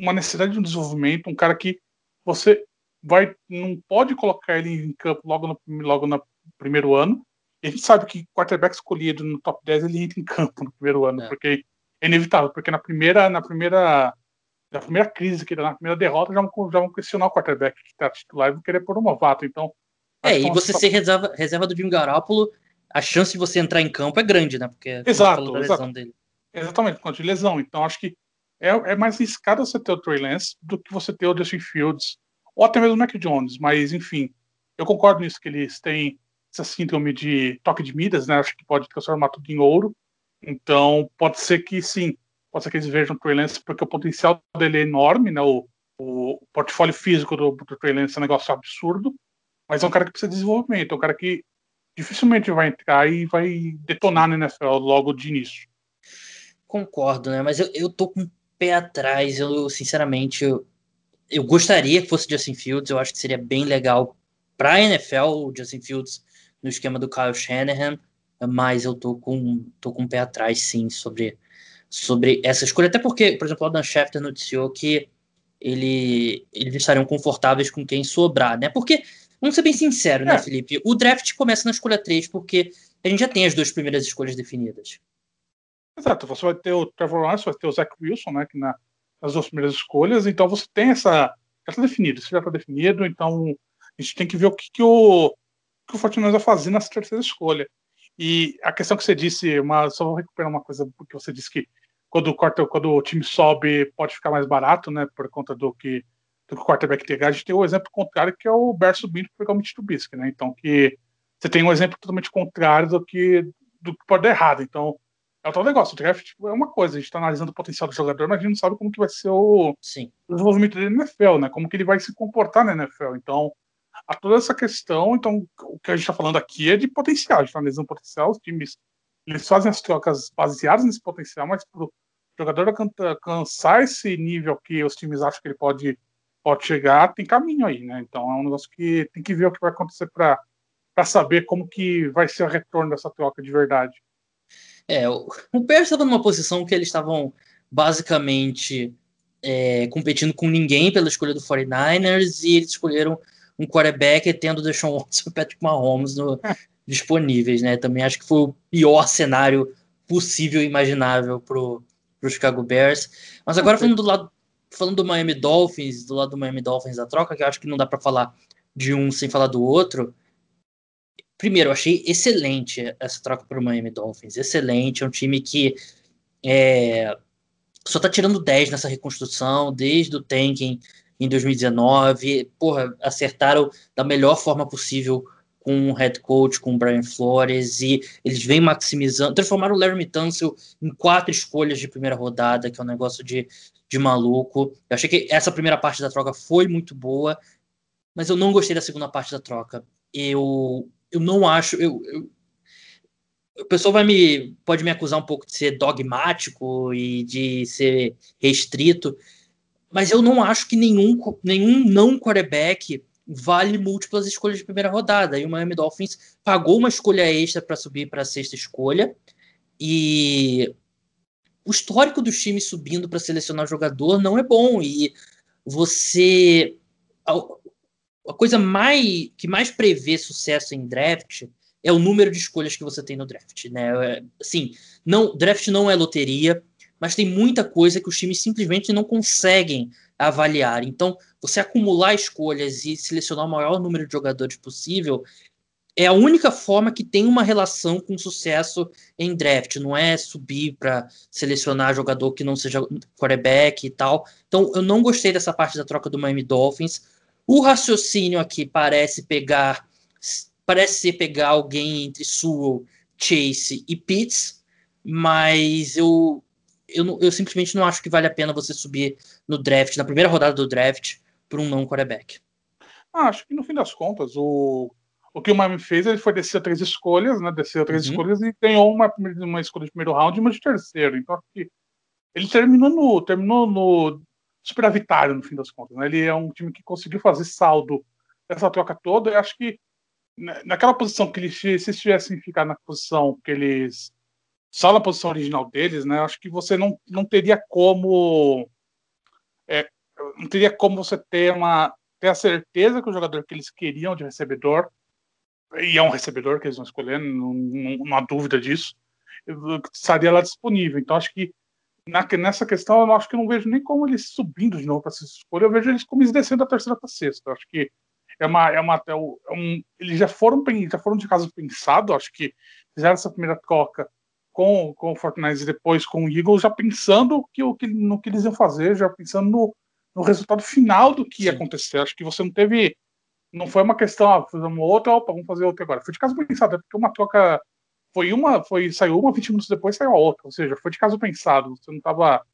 uma necessidade de um desenvolvimento, um cara que você vai não pode colocar ele em campo logo no, logo no primeiro ano. E a gente sabe que quarterback escolhido no top 10 ele entra em campo no primeiro ano, é. porque é inevitável, porque na primeira na primeira na primeira crise, que na primeira derrota, já vão, já vão questionar o quarterback que está titular e vão querer pôr um novato. Então. É, e você ser reserva, reserva do Jim Garoppolo, a chance de você entrar em campo é grande, né? Porque exato, exato. Dele. Exatamente, por conta de lesão. Então acho que é, é mais arriscado você ter o Trey Lance do que você ter o Justin Fields, ou até mesmo o Mac Jones. Mas, enfim, eu concordo nisso, que eles têm essa síndrome de toque de Midas, né? Acho que pode transformar tudo em ouro. Então, pode ser que sim, pode ser que eles vejam o Trey Lance, porque o potencial dele é enorme, né? O, o portfólio físico do, do Trey Lance é um negócio absurdo, mas é um cara que precisa de desenvolvimento, é um cara que dificilmente vai entrar e vai detonar na NFL logo de início. Concordo, né? Mas eu, eu tô com o pé atrás, eu sinceramente, eu, eu gostaria que fosse Justin Fields, eu acho que seria bem legal para a NFL o Justin Fields no esquema do Kyle Shanahan, mas eu tô com, tô com o pé atrás sim sobre sobre essa escolha, até porque, por exemplo, o Adam Schefter noticiou que ele, eles estariam confortáveis com quem sobrar, né? Porque, vamos ser bem sinceros, né, é. né, Felipe? O draft começa na escolha 3, porque a gente já tem as duas primeiras escolhas definidas. Exato, você vai ter o Trevor Lawrence, vai ter o Zach Wilson, né, que na, nas duas primeiras escolhas, então você tem essa, já está definido, isso já está definido, então a gente tem que ver o que, que o que o Fortnite vai fazer nessa terceira escolha. E a questão que você disse, uma, só vou recuperar uma coisa, porque você disse que quando o, quarter, quando o time sobe pode ficar mais barato, né, por conta do que, do que o quarterback tem. A gente tem o exemplo contrário, que é o Bear subindo para pegar o Mitch Trubisky, né, então que você tem um exemplo totalmente contrário do que, do que pode dar errado. Então, é o tal negócio, o draft tipo, é uma coisa, a gente está analisando o potencial do jogador, mas a gente não sabe como que vai ser o, o desenvolvimento dele na NFL, né, como que ele vai se comportar na NFL. Então, a toda essa questão. Então, o que a gente está falando aqui é de potencial, a gente está analisando potencial, os times eles fazem as trocas baseadas nesse potencial, mas para o jogador alcançar esse nível que os times acham que ele pode, pode chegar, tem caminho aí, né? Então é um negócio que tem que ver o que vai acontecer para saber como que vai ser o retorno dessa troca de verdade. É, o, Bears estava numa posição que eles estavam basicamente é, competindo com ninguém pela escolha do 49ers e eles escolheram um quarterback tendo o Deshaun Watson e o Patrick Mahomes no, disponíveis, né? Também acho que foi o pior cenário possível e imaginável pro, pro Chicago Bears. Mas agora falando do lado falando do Miami Dolphins, do lado do Miami Dolphins da troca, que eu acho que não dá para falar de um sem falar do outro. Primeiro, eu achei excelente essa troca para o Miami Dolphins. Excelente, é um time que é, só tá tirando 10 nessa reconstrução, desde o tanking em 2019. Porra, acertaram da melhor forma possível com o head coach, com o Brian Flores, e eles vêm maximizando, transformaram o Larry Tunsil em quatro escolhas de primeira rodada, que é um negócio de, de maluco. Eu achei que essa primeira parte da troca foi muito boa, mas eu não gostei da segunda parte da troca. Eu, eu não acho. Eu, eu, o pessoal vai me pode me acusar um pouco de ser dogmático e de ser restrito, mas eu não acho que nenhum, nenhum não quarterback vale múltiplas escolhas de primeira rodada. E o Miami Dolphins pagou uma escolha extra para subir para a sexta escolha. E o histórico dos times subindo para selecionar jogador não é bom. E você. a coisa mais que mais prevê sucesso em draft é o número de escolhas que você tem no draft, né? Assim, não, draft não é loteria, mas tem muita coisa que os times simplesmente não conseguem avaliar. Então, você acumular escolhas e selecionar o maior número de jogadores possível é a única forma que tem uma relação com sucesso em draft, não é subir para selecionar jogador que não seja quarterback e tal. Então, eu não gostei dessa parte da troca do Miami Dolphins. O raciocínio aqui parece pegar parece ser pegar alguém entre Sewell, Chase e Pitts, mas eu eu, eu simplesmente não acho que vale a pena você subir no draft, na primeira rodada do draft, por um não quarterback. Ah, acho que no fim das contas, o, o que o Miami fez, ele foi descer três escolhas, né? Descer três uhum. escolhas e ganhou uma, uma escolha de primeiro round e uma de terceiro. Então, acho que ele terminou no, terminou no superavitário, no fim das contas. Né? Ele é um time que conseguiu fazer saldo dessa troca toda. E acho que naquela posição que eles, se tivessem ficar na posição que eles só na posição original deles, né? Acho que você não, não teria como é, não teria como você ter uma ter a certeza que o jogador que eles queriam de recebedor e é um recebedor que eles vão escolher, não, não, não há dúvida disso, estaria lá disponível. Então acho que na, nessa questão eu acho que não vejo nem como eles subindo de novo para essa escolha, eu vejo eles como eles descendo da terceira para sexta. Eu acho que é uma é uma é um, eles já foram já foram de caso pensado, acho que fizeram essa primeira troca com, com o Fortnite e depois com o Eagles, já pensando que, o, que, no que eles iam fazer, já pensando no, no resultado final do que ia acontecer. Acho que você não teve. Não foi uma questão, ah, fazemos outra, opa, vamos fazer outra agora. Foi de caso pensado, é porque uma troca. Foi uma, foi, saiu uma, 20 minutos depois saiu a outra. Ou seja, foi de caso pensado. Você não estava.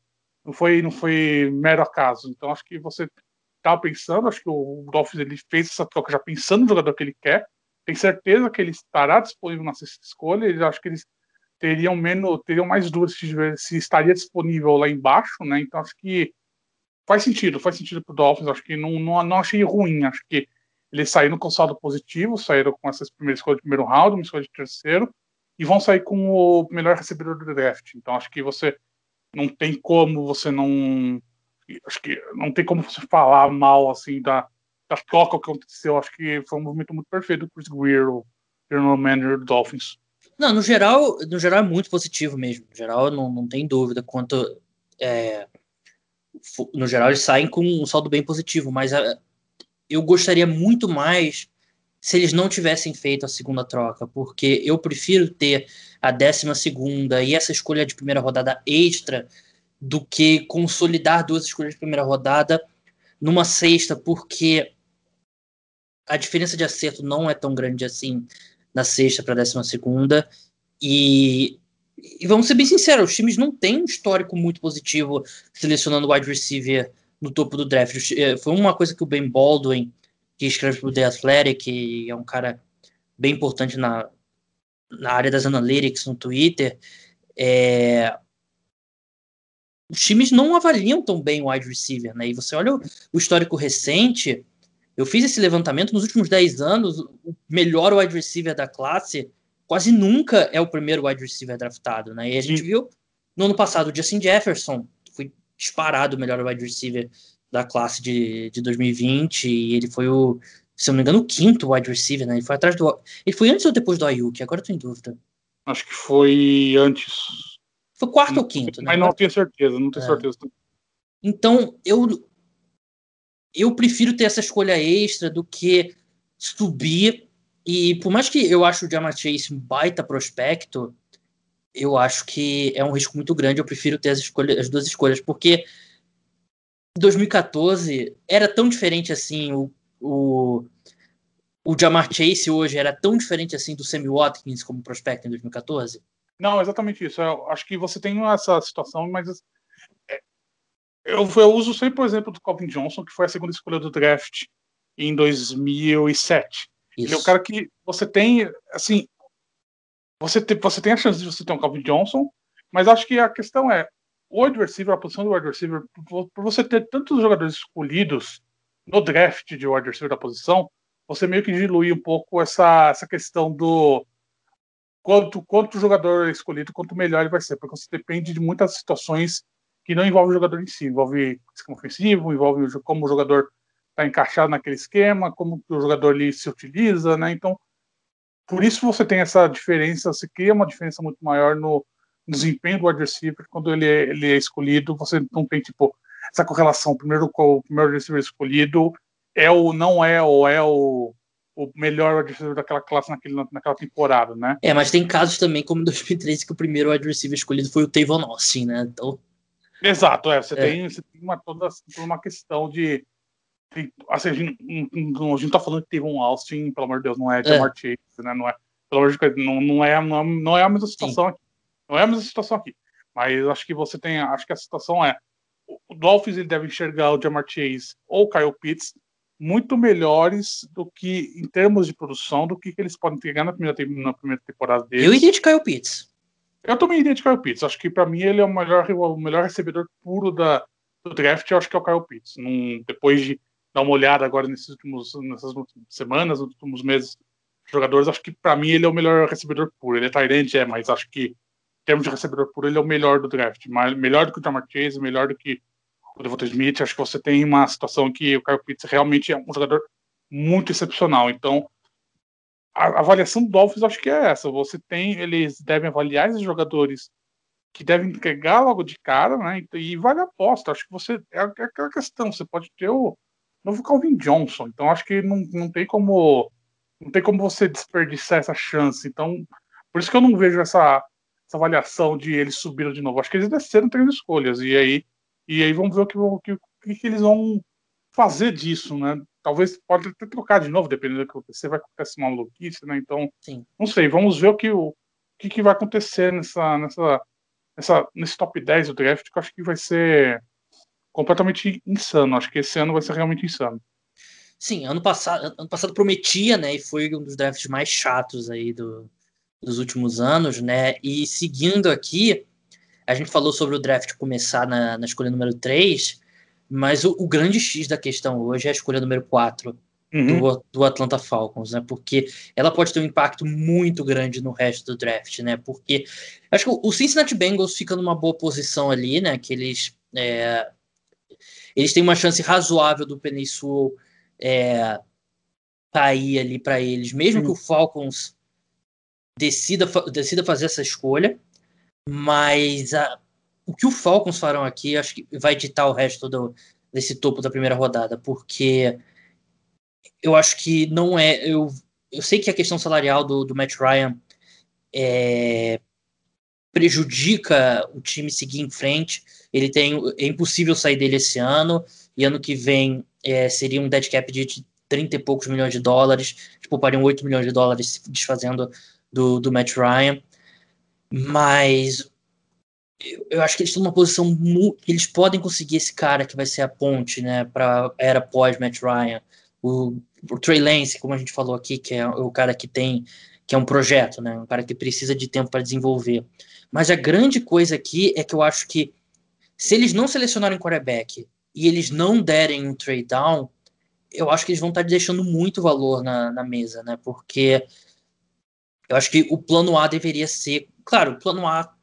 Não foi, não foi mero acaso. Então acho que você estava pensando, acho que o Dolphins ele fez essa troca já pensando no jogador que ele quer. Tem certeza que ele estará disponível na sexta escolha. Ele acho que eles teriam menos, teriam mais dúvidas se, se, estaria disponível lá embaixo, né? Então acho que faz sentido, faz sentido para o Dolphins. Acho que não, não, não achei ruim. Acho que eles saíram com saldo positivo, saíram com essas primeiras escolhas de primeiro round, uma escolha de terceiro, e vão sair com o melhor recebedor do draft. Então acho que você não tem como você não acho que não tem como você falar mal assim da, da troca que aconteceu. Acho que foi um movimento muito perfeito do Chris Greer, o general manager do Dolphins. Não, no geral, no geral é muito positivo mesmo. No geral, não, não tem dúvida quanto. É, no geral, eles saem com um saldo bem positivo, mas a, é, eu gostaria muito mais se eles não tivessem feito a segunda troca, porque eu prefiro ter a décima segunda e essa escolha de primeira rodada extra do que consolidar duas escolhas de primeira rodada numa sexta, porque a diferença de acerto não é tão grande assim da sexta para a décima segunda. E, e vamos ser bem sinceros, os times não têm um histórico muito positivo selecionando wide receiver no topo do draft. Eh, foi uma coisa que o Ben Baldwin, que escreve para o The Athletic, e é um cara bem importante na, na área das analytics no Twitter, é, os times não avaliam tão bem o wide receiver, né? E você olha o, o histórico recente, eu fiz esse levantamento nos últimos 10 anos, o melhor wide receiver da classe quase nunca é o primeiro wide receiver draftado, né? E a gente viu no ano passado o Justin Jefferson foi disparado o melhor wide receiver da classe de, de 2020 e ele foi o, se eu não me engano, o quinto wide receiver, né? Ele foi atrás do ele foi antes ou depois do Ayuk? Agora eu tô em dúvida. Acho que foi antes. Foi quarto não, ou quinto, né? Mas não tenho certeza, não tenho é. certeza. Então, eu eu prefiro ter essa escolha extra do que subir. E por mais que eu acho o Jamar Chase um baita prospecto, eu acho que é um risco muito grande. Eu prefiro ter as, escolhas, as duas escolhas, porque 2014 era tão diferente assim. O, o, o Jamar Chase hoje era tão diferente assim do Sammy Watkins como prospecto em 2014. Não, exatamente isso. Eu acho que você tem essa situação, mas eu, eu uso sempre o exemplo do Calvin Johnson, que foi a segunda escolha do draft em 2007. Isso. Ele é o cara que você tem, assim, você tem, você tem a chance de você ter um Calvin Johnson, mas acho que a questão é, o wide receiver, a posição do wide receiver, por você ter tantos jogadores escolhidos no draft de wide receiver da posição, você meio que dilui um pouco essa, essa questão do quanto, quanto jogador é escolhido, quanto melhor ele vai ser, porque você depende de muitas situações que não envolve o jogador em si, envolve esquema ofensivo, envolve como o jogador está encaixado naquele esquema, como o jogador ali se utiliza, né? Então, por isso você tem essa diferença, se cria uma diferença muito maior no desempenho do wide receiver quando ele é, ele é escolhido, você não tem tipo essa correlação, primeiro o primeiro receiver escolhido é o não é ou é o, o melhor wide receiver daquela classe naquele, naquela temporada, né? É, mas tem casos também como em 2013 que o primeiro wide receiver escolhido foi o Tavon Austin, né? Então Exato, é, você, é. Tem, você tem uma, toda, toda uma questão de assim, a gente, não, a gente tá falando que teve um Austin, pelo amor de Deus, não é Jamar é. Chase, né? Não é, pelo amor de Deus, não, não, é, não, é, não é a mesma situação Sim. aqui. Não é a mesma situação aqui. Mas acho que você tem. Acho que a situação é. O Dolphins ele deve enxergar o Jamar Chase ou o Kyle Pitts muito melhores do que, em termos de produção, do que, que eles podem entregar na primeira, na primeira temporada deles. Eu iria de Kyle Pitts. Eu também iria de Kyle Pitts. Acho que para mim ele é o melhor, o melhor recebedor puro da, do draft. Eu acho que é o Kyle Pitts. Num, depois de dar uma olhada agora nesses últimos, nessas semanas, nos últimos meses, jogadores, acho que para mim ele é o melhor recebedor puro. Ele é Tyrant, é, mas acho que em termos de recebedor puro, ele é o melhor do draft. melhor do que o Jamar Chase, melhor do que o Devonta Smith. Acho que você tem uma situação que o Kyle Pitts realmente é um jogador muito excepcional. Então, a avaliação do Dolphins acho que é essa. Você tem, eles devem avaliar esses jogadores que devem entregar logo de cara, né? E vale a aposta. Acho que você é, é aquela questão. Você pode ter o novo Calvin Johnson. Então acho que não, não tem como não tem como você desperdiçar essa chance. Então, por isso que eu não vejo essa, essa avaliação de eles subiram de novo. Acho que eles desceram três escolhas. E aí, e aí vamos ver o que, o que, o que eles vão fazer disso, né? Talvez pode até trocar de novo, dependendo do que acontecer, vai acontecer uma maluquice, né? Então, Sim. não sei, vamos ver o que, o, o que, que vai acontecer nessa, nessa, nessa, nesse top 10 do draft, que eu acho que vai ser completamente insano. Acho que esse ano vai ser realmente insano. Sim, ano passado, ano passado prometia, né? E foi um dos drafts mais chatos aí do, dos últimos anos, né? E seguindo aqui, a gente falou sobre o draft começar na, na escolha número 3, mas o, o, grande X da questão hoje é a escolha número 4 uhum. do, do Atlanta Falcons, né? Porque ela pode ter um impacto muito grande no resto do draft, né? Porque acho que o Cincinnati Bengals fica numa boa posição ali, né? Que eles é, eles têm uma chance razoável do Sewell é, cair ali para eles, mesmo que o Falcons decida, decida fazer essa escolha. Mas a, o que o Falcons farão aqui, acho que vai ditar o resto do, desse topo da primeira rodada, porque eu acho que não é. Eu, eu sei que a questão salarial do, do Matt Ryan é, prejudica o time seguir em frente. Ele tem é impossível sair dele esse ano e ano que vem é, seria um dead cap de 30 e poucos milhões de dólares, poupariam 8 milhões de dólares se desfazendo do, do Matt Ryan. Mas eu, eu acho que eles estão numa posição que eles podem conseguir esse cara que vai ser a ponte, né, para era pós Matt Ryan. O, o Trey Lance, como a gente falou aqui, que é o cara que tem que é um projeto, né, um cara que precisa de tempo para desenvolver. Mas a grande coisa aqui é que eu acho que se eles não selecionarem quarterback e eles não derem um trade down, eu acho que eles vão estar deixando muito valor na, na mesa, né? Porque eu acho que o plano A deveria ser. Claro, o plano A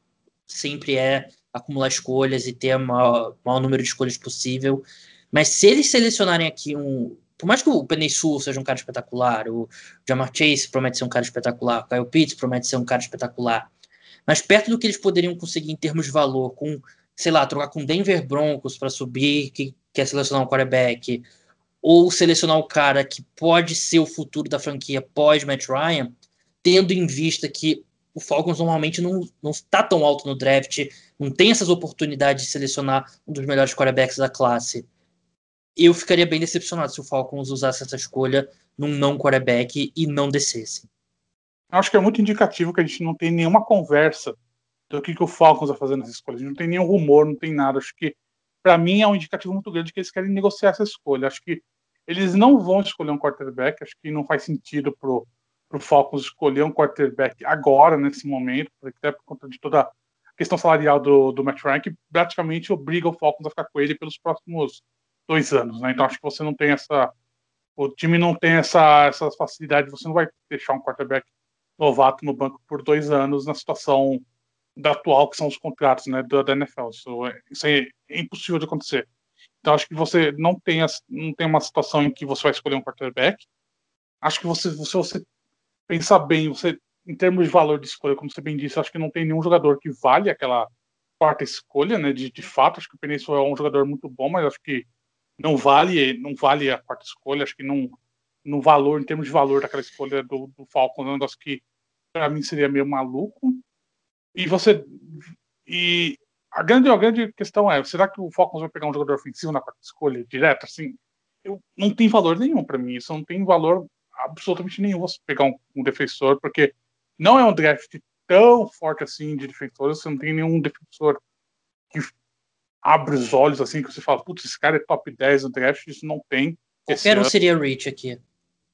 sempre é acumular escolhas e ter o maior, maior número de escolhas possível. Mas se eles selecionarem aqui um. Por mais que o Penny Sul seja um cara espetacular, o Jamar Chase promete ser um cara espetacular, o Kyle Pitts promete ser um cara espetacular, mas perto do que eles poderiam conseguir em termos de valor, com, sei lá, trocar com Denver Broncos para subir, que quer selecionar um quarterback, ou selecionar o cara que pode ser o futuro da franquia pós Matt Ryan, tendo em vista que o Falcons normalmente não, não está tão alto no draft, não tem essas oportunidades de selecionar um dos melhores quarterbacks da classe. Eu ficaria bem decepcionado se o Falcons usasse essa escolha num não quarterback e não descesse acho que é muito indicativo que a gente não tem nenhuma conversa do que, que o Falcons vai fazer nessa escolha. A gente não tem nenhum rumor, não tem nada. Acho que, para mim, é um indicativo muito grande que eles querem negociar essa escolha. Acho que eles não vão escolher um quarterback. Acho que não faz sentido pro, pro Falcons escolher um quarterback agora, nesse momento, até por conta de toda a questão salarial do, do Matt Ryan, que praticamente obriga o Falcons a ficar com ele pelos próximos dois anos. Né? Então, acho que você não tem essa. O time não tem essa, essa facilidade, você não vai deixar um quarterback novato no banco por dois anos na situação da atual, que são os contratos né, da, da NFL. Isso, é, isso é impossível de acontecer. Então acho que você não tem, não tem uma situação em que você vai escolher um quarterback. Acho que você, se você pensar bem, você em termos de valor de escolha, como você bem disse, acho que não tem nenhum jogador que vale aquela quarta escolha, né? De, de fato, acho que o Península é um jogador muito bom, mas acho que não vale, não vale a quarta escolha. Acho que não, no valor, em termos de valor daquela escolha do, do Falcons, é um negócio que para mim seria meio maluco. E você e a grande, a grande questão é, será que o Falcons vai pegar um jogador ofensivo na quarta escolha direto? Assim, eu, não tem valor nenhum para mim. Isso não tem valor absolutamente nenhum você pegar um, um, defensor, porque não é um draft tão forte assim de defensores. Você não tem nenhum defensor que abre os olhos assim, que você fala, putz, esse cara é top 10 no draft. Isso não tem. Qualquer um seria Rich aqui.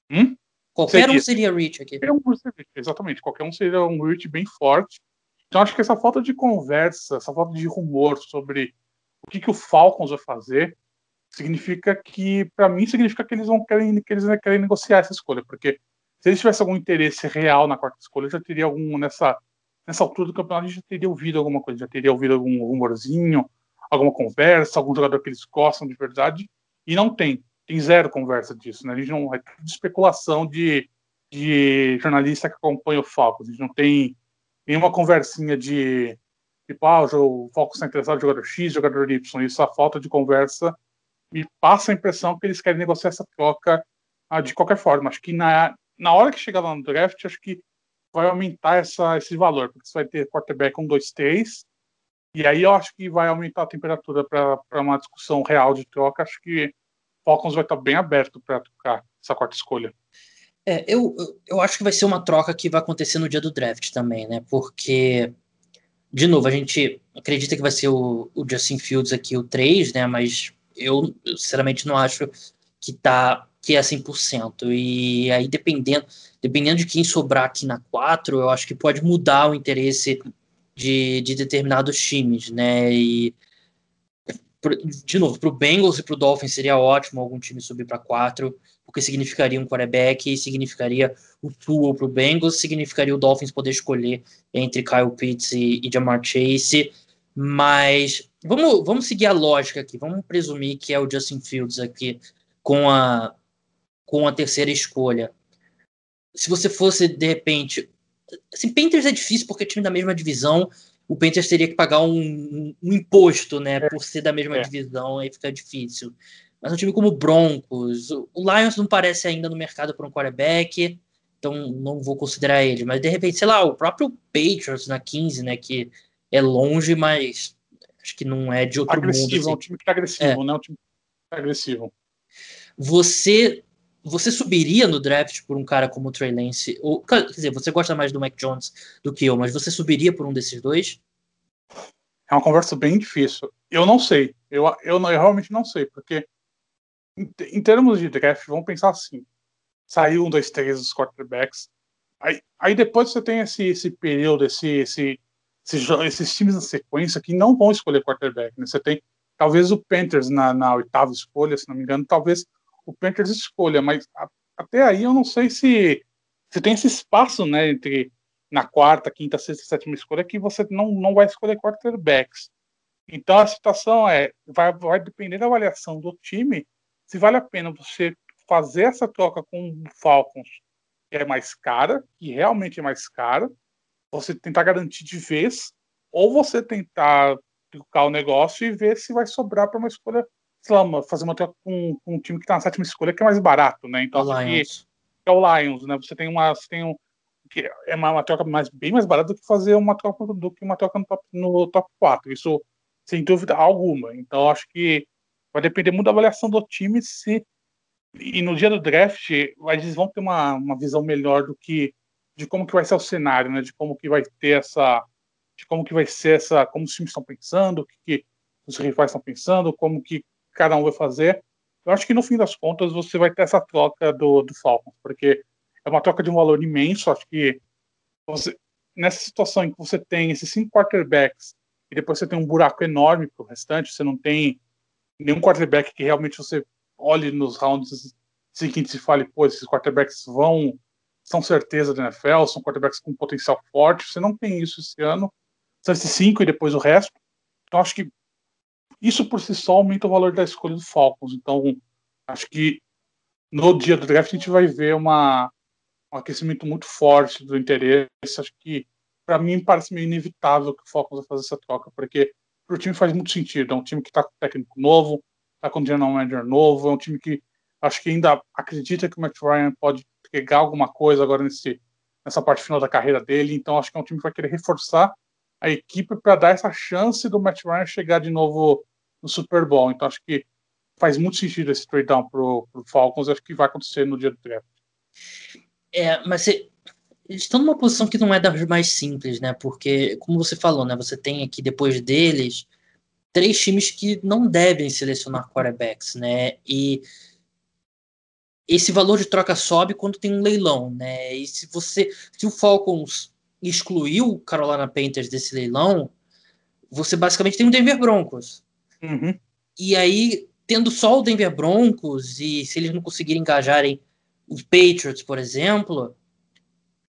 Hum? Qualquer seria. um seria Rich aqui. Qualquer um seria, exatamente. Qualquer um seria um Rich bem forte. Então acho que essa falta de conversa, essa falta de rumor sobre o que, que o Falcons vai fazer, significa que, para mim, significa que eles vão querem, que eles querem negociar essa escolha, porque se eles tivessem algum interesse real na quarta escolha, já teria algum nessa nessa altura do campeonato, já teria ouvido alguma coisa, já teria ouvido algum rumorzinho, alguma conversa, algum jogador que eles gostam de verdade, e não tem, tem zero conversa disso, né? A gente não é tudo especulação de, de jornalista que acompanha o Falcons, a gente não tem nenhuma conversinha de tipo, ah, o Falcons está interessado em jogador X, jogador Y. Isso, a falta de conversa me passa a impressão que eles querem negociar essa troca ah, de qualquer forma. Acho que na, na hora que chegar lá no draft, acho que vai aumentar essa, esse valor, porque você vai ter quarterback 1, 2, 3, e aí eu acho que vai aumentar a temperatura para uma discussão real de troca. Acho que Falcons vai estar bem aberto para trocar essa quarta escolha. É, eu, eu acho que vai ser uma troca que vai acontecer no dia do draft também, né? Porque, de novo, a gente acredita que vai ser o, o Justin Fields aqui o 3, né? Mas eu, sinceramente, não acho que tá que é 100%. E aí, dependendo, dependendo de quem sobrar aqui na 4, eu acho que pode mudar o interesse de, de determinados times, né? E, de novo, para o Bengals e para o Dolphins seria ótimo algum time subir para 4 porque significaria um quarterback, significaria o Tua para o Bengals, significaria o Dolphins poder escolher entre Kyle Pitts e, e Jamar Chase, mas vamos, vamos seguir a lógica aqui, vamos presumir que é o Justin Fields aqui com a, com a terceira escolha. Se você fosse, de repente, assim, Panthers é difícil porque é time da mesma divisão, o Panthers teria que pagar um, um imposto, né, por ser da mesma é. divisão, aí fica difícil. Mas um time como o Broncos, o Lions não parece ainda no mercado para um quarterback, então não vou considerar ele. Mas de repente, sei lá, o próprio Patriots na 15, né, que é longe, mas acho que não é de outro agressivo, mundo. Assim. É um time que tá agressivo, é. né? Um time que tá agressivo. Você você subiria no draft por um cara como o Trey Lance? Ou, quer dizer, você gosta mais do Mac Jones do que eu, mas você subiria por um desses dois? É uma conversa bem difícil. Eu não sei. Eu, eu, eu realmente não sei, porque em, em termos de draft, vamos pensar assim: saiu um, dois, três dos quarterbacks. Aí, aí depois você tem esse, esse período, esse, esse, esse, esses times na sequência que não vão escolher quarterback. Né? Você tem talvez o Panthers na, na oitava escolha, se não me engano, talvez o Panthers escolha, mas a, até aí eu não sei se, se tem esse espaço né, entre na quarta, quinta, sexta, sétima escolha que você não, não vai escolher quarterbacks. Então a situação é vai, vai depender da avaliação do time se vale a pena você fazer essa troca com o Falcons, que é mais cara, que realmente é mais cara, você tentar garantir de vez, ou você tentar trocar o negócio e ver se vai sobrar para uma escolha, sei lá, fazer uma troca com, com, um time que está na sétima escolha, que é mais barato, né? Então, o assim, é o Lions, né? Você tem uma, você tem um, que é uma, uma, troca mais, bem mais barata do que fazer uma troca do que uma troca no top, no top 4. Isso sem dúvida alguma. Então acho que Vai depender muito da avaliação do time se e no dia do draft eles vão ter uma, uma visão melhor do que de como que vai ser o cenário, né? De como que vai ter essa de como que vai ser essa como os times estão pensando, o que, que os rivais estão pensando, como que cada um vai fazer. Eu acho que no fim das contas você vai ter essa troca do, do Falcons, porque é uma troca de um valor imenso. Acho que você, nessa situação em que você tem esses cinco quarterbacks e depois você tem um buraco enorme para o restante, você não tem nenhum quarterback que realmente você olhe nos rounds seguintes e fale, pô, esses quarterbacks vão, são certeza da NFL, são quarterbacks com potencial forte. Você não tem isso esse ano. São esses cinco e depois o resto. Então acho que isso por si só aumenta o valor da escolha do Falcons. Então, acho que no dia do draft a gente vai ver uma, um aquecimento muito forte do interesse. Acho que, para mim, parece meio inevitável que o Falcons vai fazer essa troca, porque para o time faz muito sentido. É um time que está com técnico novo, está com general manager novo, é um time que acho que ainda acredita que o Matt Ryan pode pegar alguma coisa agora nesse, nessa parte final da carreira dele. Então, acho que é um time que vai querer reforçar a equipe para dar essa chance do Matt Ryan chegar de novo no Super Bowl. Então, acho que faz muito sentido esse trade down pro, pro Falcons. Acho que vai acontecer no dia do draft. É, mas você, eles estão numa posição que não é das mais simples, né? Porque, como você falou, né? Você tem aqui depois deles três times que não devem selecionar quarterbacks, né? E esse valor de troca sobe quando tem um leilão, né? E se você, se o Falcons excluiu o Carolina Panthers desse leilão, você basicamente tem um Denver Broncos. Uhum. E aí, tendo só o Denver Broncos, e se eles não conseguirem engajarem os Patriots, por exemplo,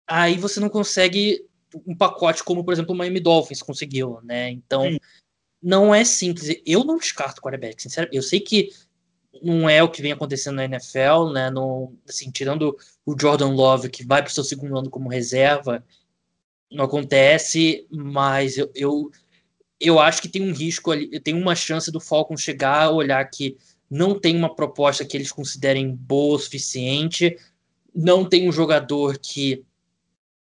aí você não consegue um pacote como, por exemplo, o Miami Dolphins conseguiu, né? Então, Sim. não é simples. Eu não descarto quarterback, sinceramente. Eu sei que não é o que vem acontecendo na NFL, né? Assim, tirando o Jordan Love, que vai para o seu segundo ano como reserva, não acontece, mas eu, eu, eu acho que tem um risco ali, tem uma chance do Falcon chegar a olhar que não tem uma proposta que eles considerem boa o suficiente, não tem um jogador que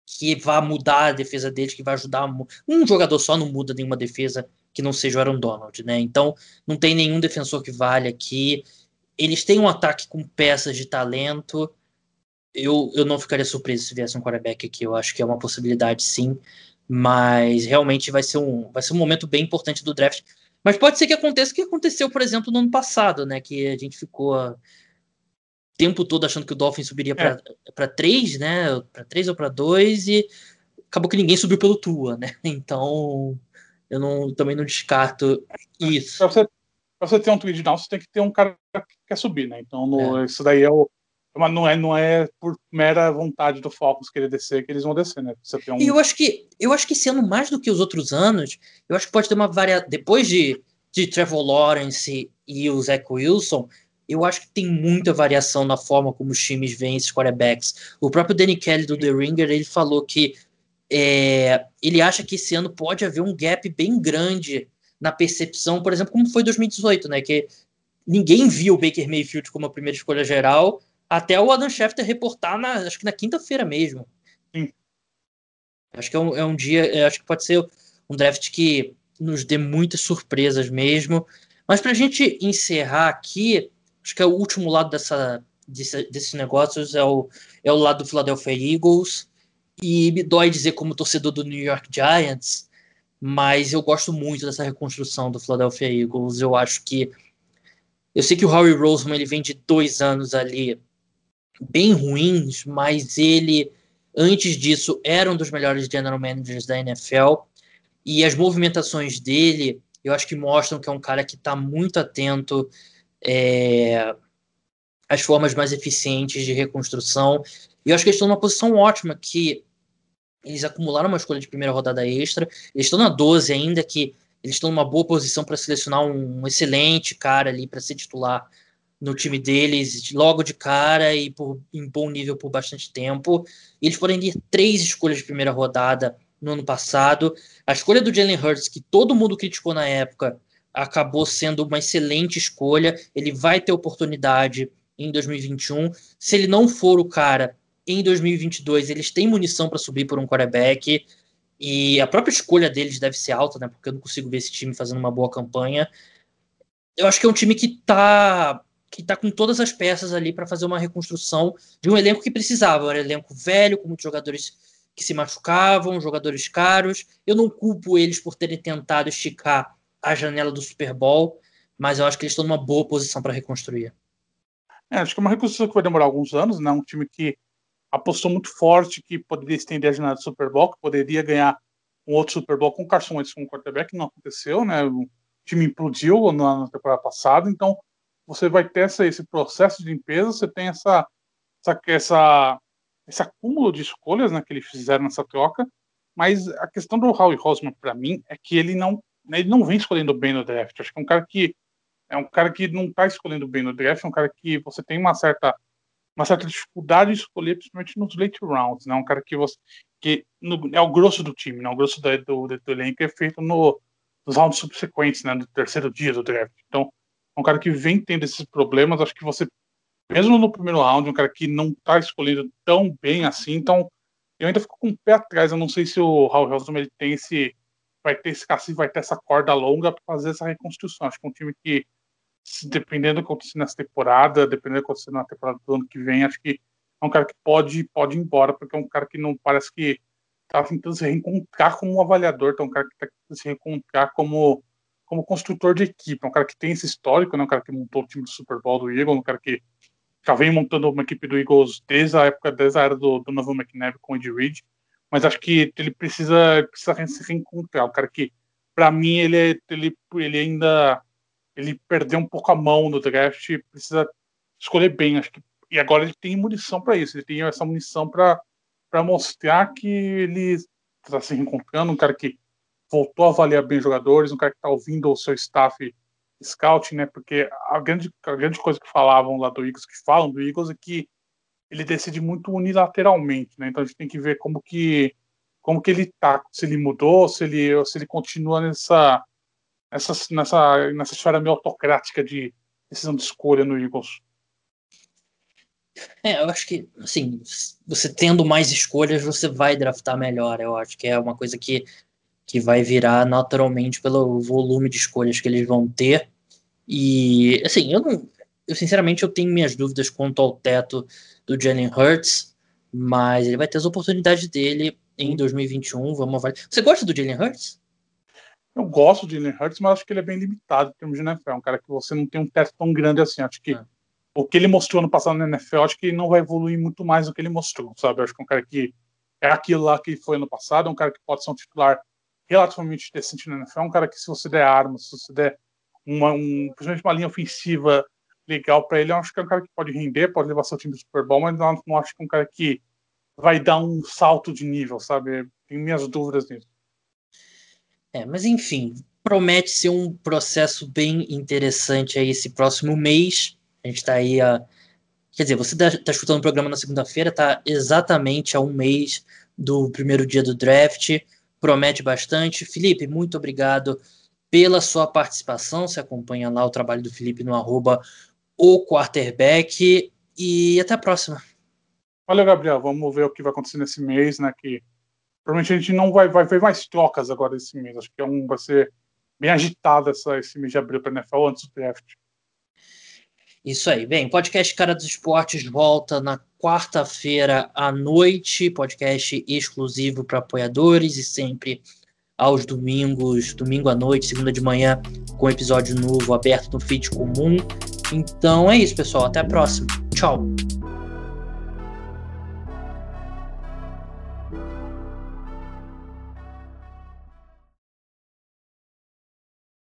que vá mudar a defesa deles, que vai ajudar. Um jogador só não muda nenhuma defesa que não seja o Aaron Donald, né? Então não tem nenhum defensor que vale aqui. Eles têm um ataque com peças de talento eu, eu não ficaria surpreso se viesse um quarterback aqui. Eu acho que é uma possibilidade, sim. Mas realmente vai ser um, vai ser um momento bem importante do draft. Mas pode ser que aconteça o que aconteceu, por exemplo, no ano passado, né? Que a gente ficou o tempo todo achando que o Dolphin subiria para é. três, né? Para três ou para dois, e acabou que ninguém subiu pelo Tua, né? Então eu não, também não descarto isso. Para você, você ter um trade down, você tem que ter um cara quer subir, né? Então no, é. isso daí é o mas não é, não é por mera vontade do Falcons querer descer que eles vão descer, né? Você tem um... E eu acho que eu acho que esse ano mais do que os outros anos, eu acho que pode ter uma variação depois de, de Trevor Lawrence e o Zach Wilson, eu acho que tem muita variação na forma como os times veem esses quarterbacks. O próprio Danny Kelly do The Ringer, ele falou que é, ele acha que esse ano pode haver um gap bem grande na percepção, por exemplo, como foi 2018, né? Que ninguém viu o Baker Mayfield como a primeira escolha geral, até o Adam Schefter reportar, na, acho que na quinta-feira mesmo. Acho que é um, é um dia, acho que pode ser um draft que nos dê muitas surpresas mesmo. Mas para a gente encerrar aqui, acho que é o último lado dessa, desse, desses negócios é o, é o lado do Philadelphia Eagles. E me dói dizer como torcedor do New York Giants, mas eu gosto muito dessa reconstrução do Philadelphia Eagles. Eu acho que eu sei que o Howie Roseman ele vem de dois anos ali bem ruins, mas ele, antes disso, era um dos melhores general managers da NFL. E as movimentações dele, eu acho que mostram que é um cara que está muito atento é, às formas mais eficientes de reconstrução. E eu acho que eles estão numa posição ótima, que eles acumularam uma escolha de primeira rodada extra, eles estão na 12 ainda, que eles estão numa boa posição para selecionar um excelente cara ali para ser titular no time deles logo de cara e por, em bom nível por bastante tempo. Eles podem ter três escolhas de primeira rodada no ano passado. A escolha do Jalen Hurts, que todo mundo criticou na época, acabou sendo uma excelente escolha. Ele vai ter oportunidade em 2021. Se ele não for o cara em 2022, eles têm munição para subir por um quarterback. E a própria escolha deles deve ser alta, né? Porque eu não consigo ver esse time fazendo uma boa campanha. Eu acho que é um time que está que está com todas as peças ali para fazer uma reconstrução de um elenco que precisava. Era um elenco velho, com muitos jogadores que se machucavam, jogadores caros. Eu não culpo eles por terem tentado esticar a janela do Super Bowl, mas eu acho que eles estão numa boa posição para reconstruir. É, acho que é uma reconstrução que vai demorar alguns anos, né? Um time que apostou muito forte que poderia estender a janela do Super Bowl, que poderia ganhar um outro Super Bowl com Carson Wentz como quarterback, não aconteceu, né? O time implodiu na temporada passada, então você vai ter essa, esse processo de limpeza, você tem essa, essa, essa, esse acúmulo de escolhas né, que eles fizeram nessa troca, mas a questão do Howie Roseman, para mim, é que ele não né, ele não vem escolhendo bem no draft. Acho que é um cara que é um cara que não está escolhendo bem no draft, é um cara que você tem uma certa uma certa dificuldade de escolher, principalmente nos late rounds, né? Um cara que você que no, é o grosso do time, né? O grosso do, do, do elenco é feito no, nos rounds subsequentes, né? No terceiro dia do draft. Então, é um cara que vem tendo esses problemas. Acho que você, mesmo no primeiro round, um cara que não está escolhendo tão bem assim. Então, eu ainda fico com o pé atrás. Eu não sei se o Raul Helson ele tem esse vai ter esse cacife, vai ter essa corda longa para fazer essa reconstrução. Acho que é um time que, dependendo do que acontecer nessa temporada, dependendo do que acontecer na temporada do ano que vem, acho que é um cara que pode, pode ir embora, porque é um cara que não parece que está tentando se reencontrar como um avaliador, então é um cara que está tentando se reencontrar como, como construtor de equipe, é um cara que tem esse histórico, né? um cara que montou o time do Super Bowl do Eagles, um cara que já vem montando uma equipe do Eagles desde a época, desde a era do, do Novo McNabb com o Ed Reed, mas acho que ele precisa, precisa se reencontrar. O cara que, para mim, ele, é, ele, ele ainda ele perdeu um pouco a mão no draft, precisa escolher bem. Acho que, e agora ele tem munição para isso, ele tem essa munição para mostrar que ele está se reencontrando, um cara que voltou a avaliar bem jogadores, um cara que está ouvindo o seu staff scout, né? Porque a grande, a grande coisa que falavam lá do Eagles, que falam do Eagles, é que ele decide muito unilateralmente, né? Então a gente tem que ver como que como que ele tá, se ele mudou, se ele se ele continua nessa nessa nessa nessa esfera meio autocrática de decisão de escolha no Eagles. É, eu acho que, assim, você tendo mais escolhas, você vai draftar melhor. Eu acho que é uma coisa que, que vai virar naturalmente pelo volume de escolhas que eles vão ter. E, assim, eu não. Eu, sinceramente, eu tenho minhas dúvidas quanto ao teto do Jalen Hurts, mas ele vai ter as oportunidades dele em 2021. Vamos avaliar. Você gosta do Jalen Hurts? Eu gosto do Jalen Hurts, mas acho que ele é bem limitado em termos de NFL. É um cara que você não tem um teto tão grande assim. Acho que é. o que ele mostrou no passado na NFL, acho que ele não vai evoluir muito mais do que ele mostrou, sabe? acho que é um cara que é aquilo lá que foi no passado, é um cara que pode ser um titular relativamente decente na NFL, é um cara que se você der armas, se você der uma, um, principalmente uma linha ofensiva legal para ele. Eu acho que é um cara que pode render, pode levar seu time do Super Bowl, mas não, não acho que é um cara que vai dar um salto de nível, sabe? Tenho minhas dúvidas nisso. É, mas enfim, promete ser um processo bem interessante aí esse próximo mês. A gente está aí a. Quer dizer, você está tá escutando o programa na segunda-feira, está exatamente a um mês do primeiro dia do draft. Promete bastante. Felipe, muito obrigado pela sua participação. Você acompanha lá o trabalho do Felipe no arroba o quarterback. E até a próxima. Valeu, Gabriel. Vamos ver o que vai acontecer nesse mês, né? Que provavelmente a gente não vai, vai ver mais trocas agora esse mês. Acho que é um, vai ser bem agitado essa, esse mês de abril para a NFL antes do draft. Isso aí. Bem, podcast Cara dos Esportes volta na quarta-feira à noite. Podcast exclusivo para apoiadores e sempre aos domingos, domingo à noite, segunda de manhã, com episódio novo aberto no feed comum. Então é isso, pessoal. Até a próxima. Tchau.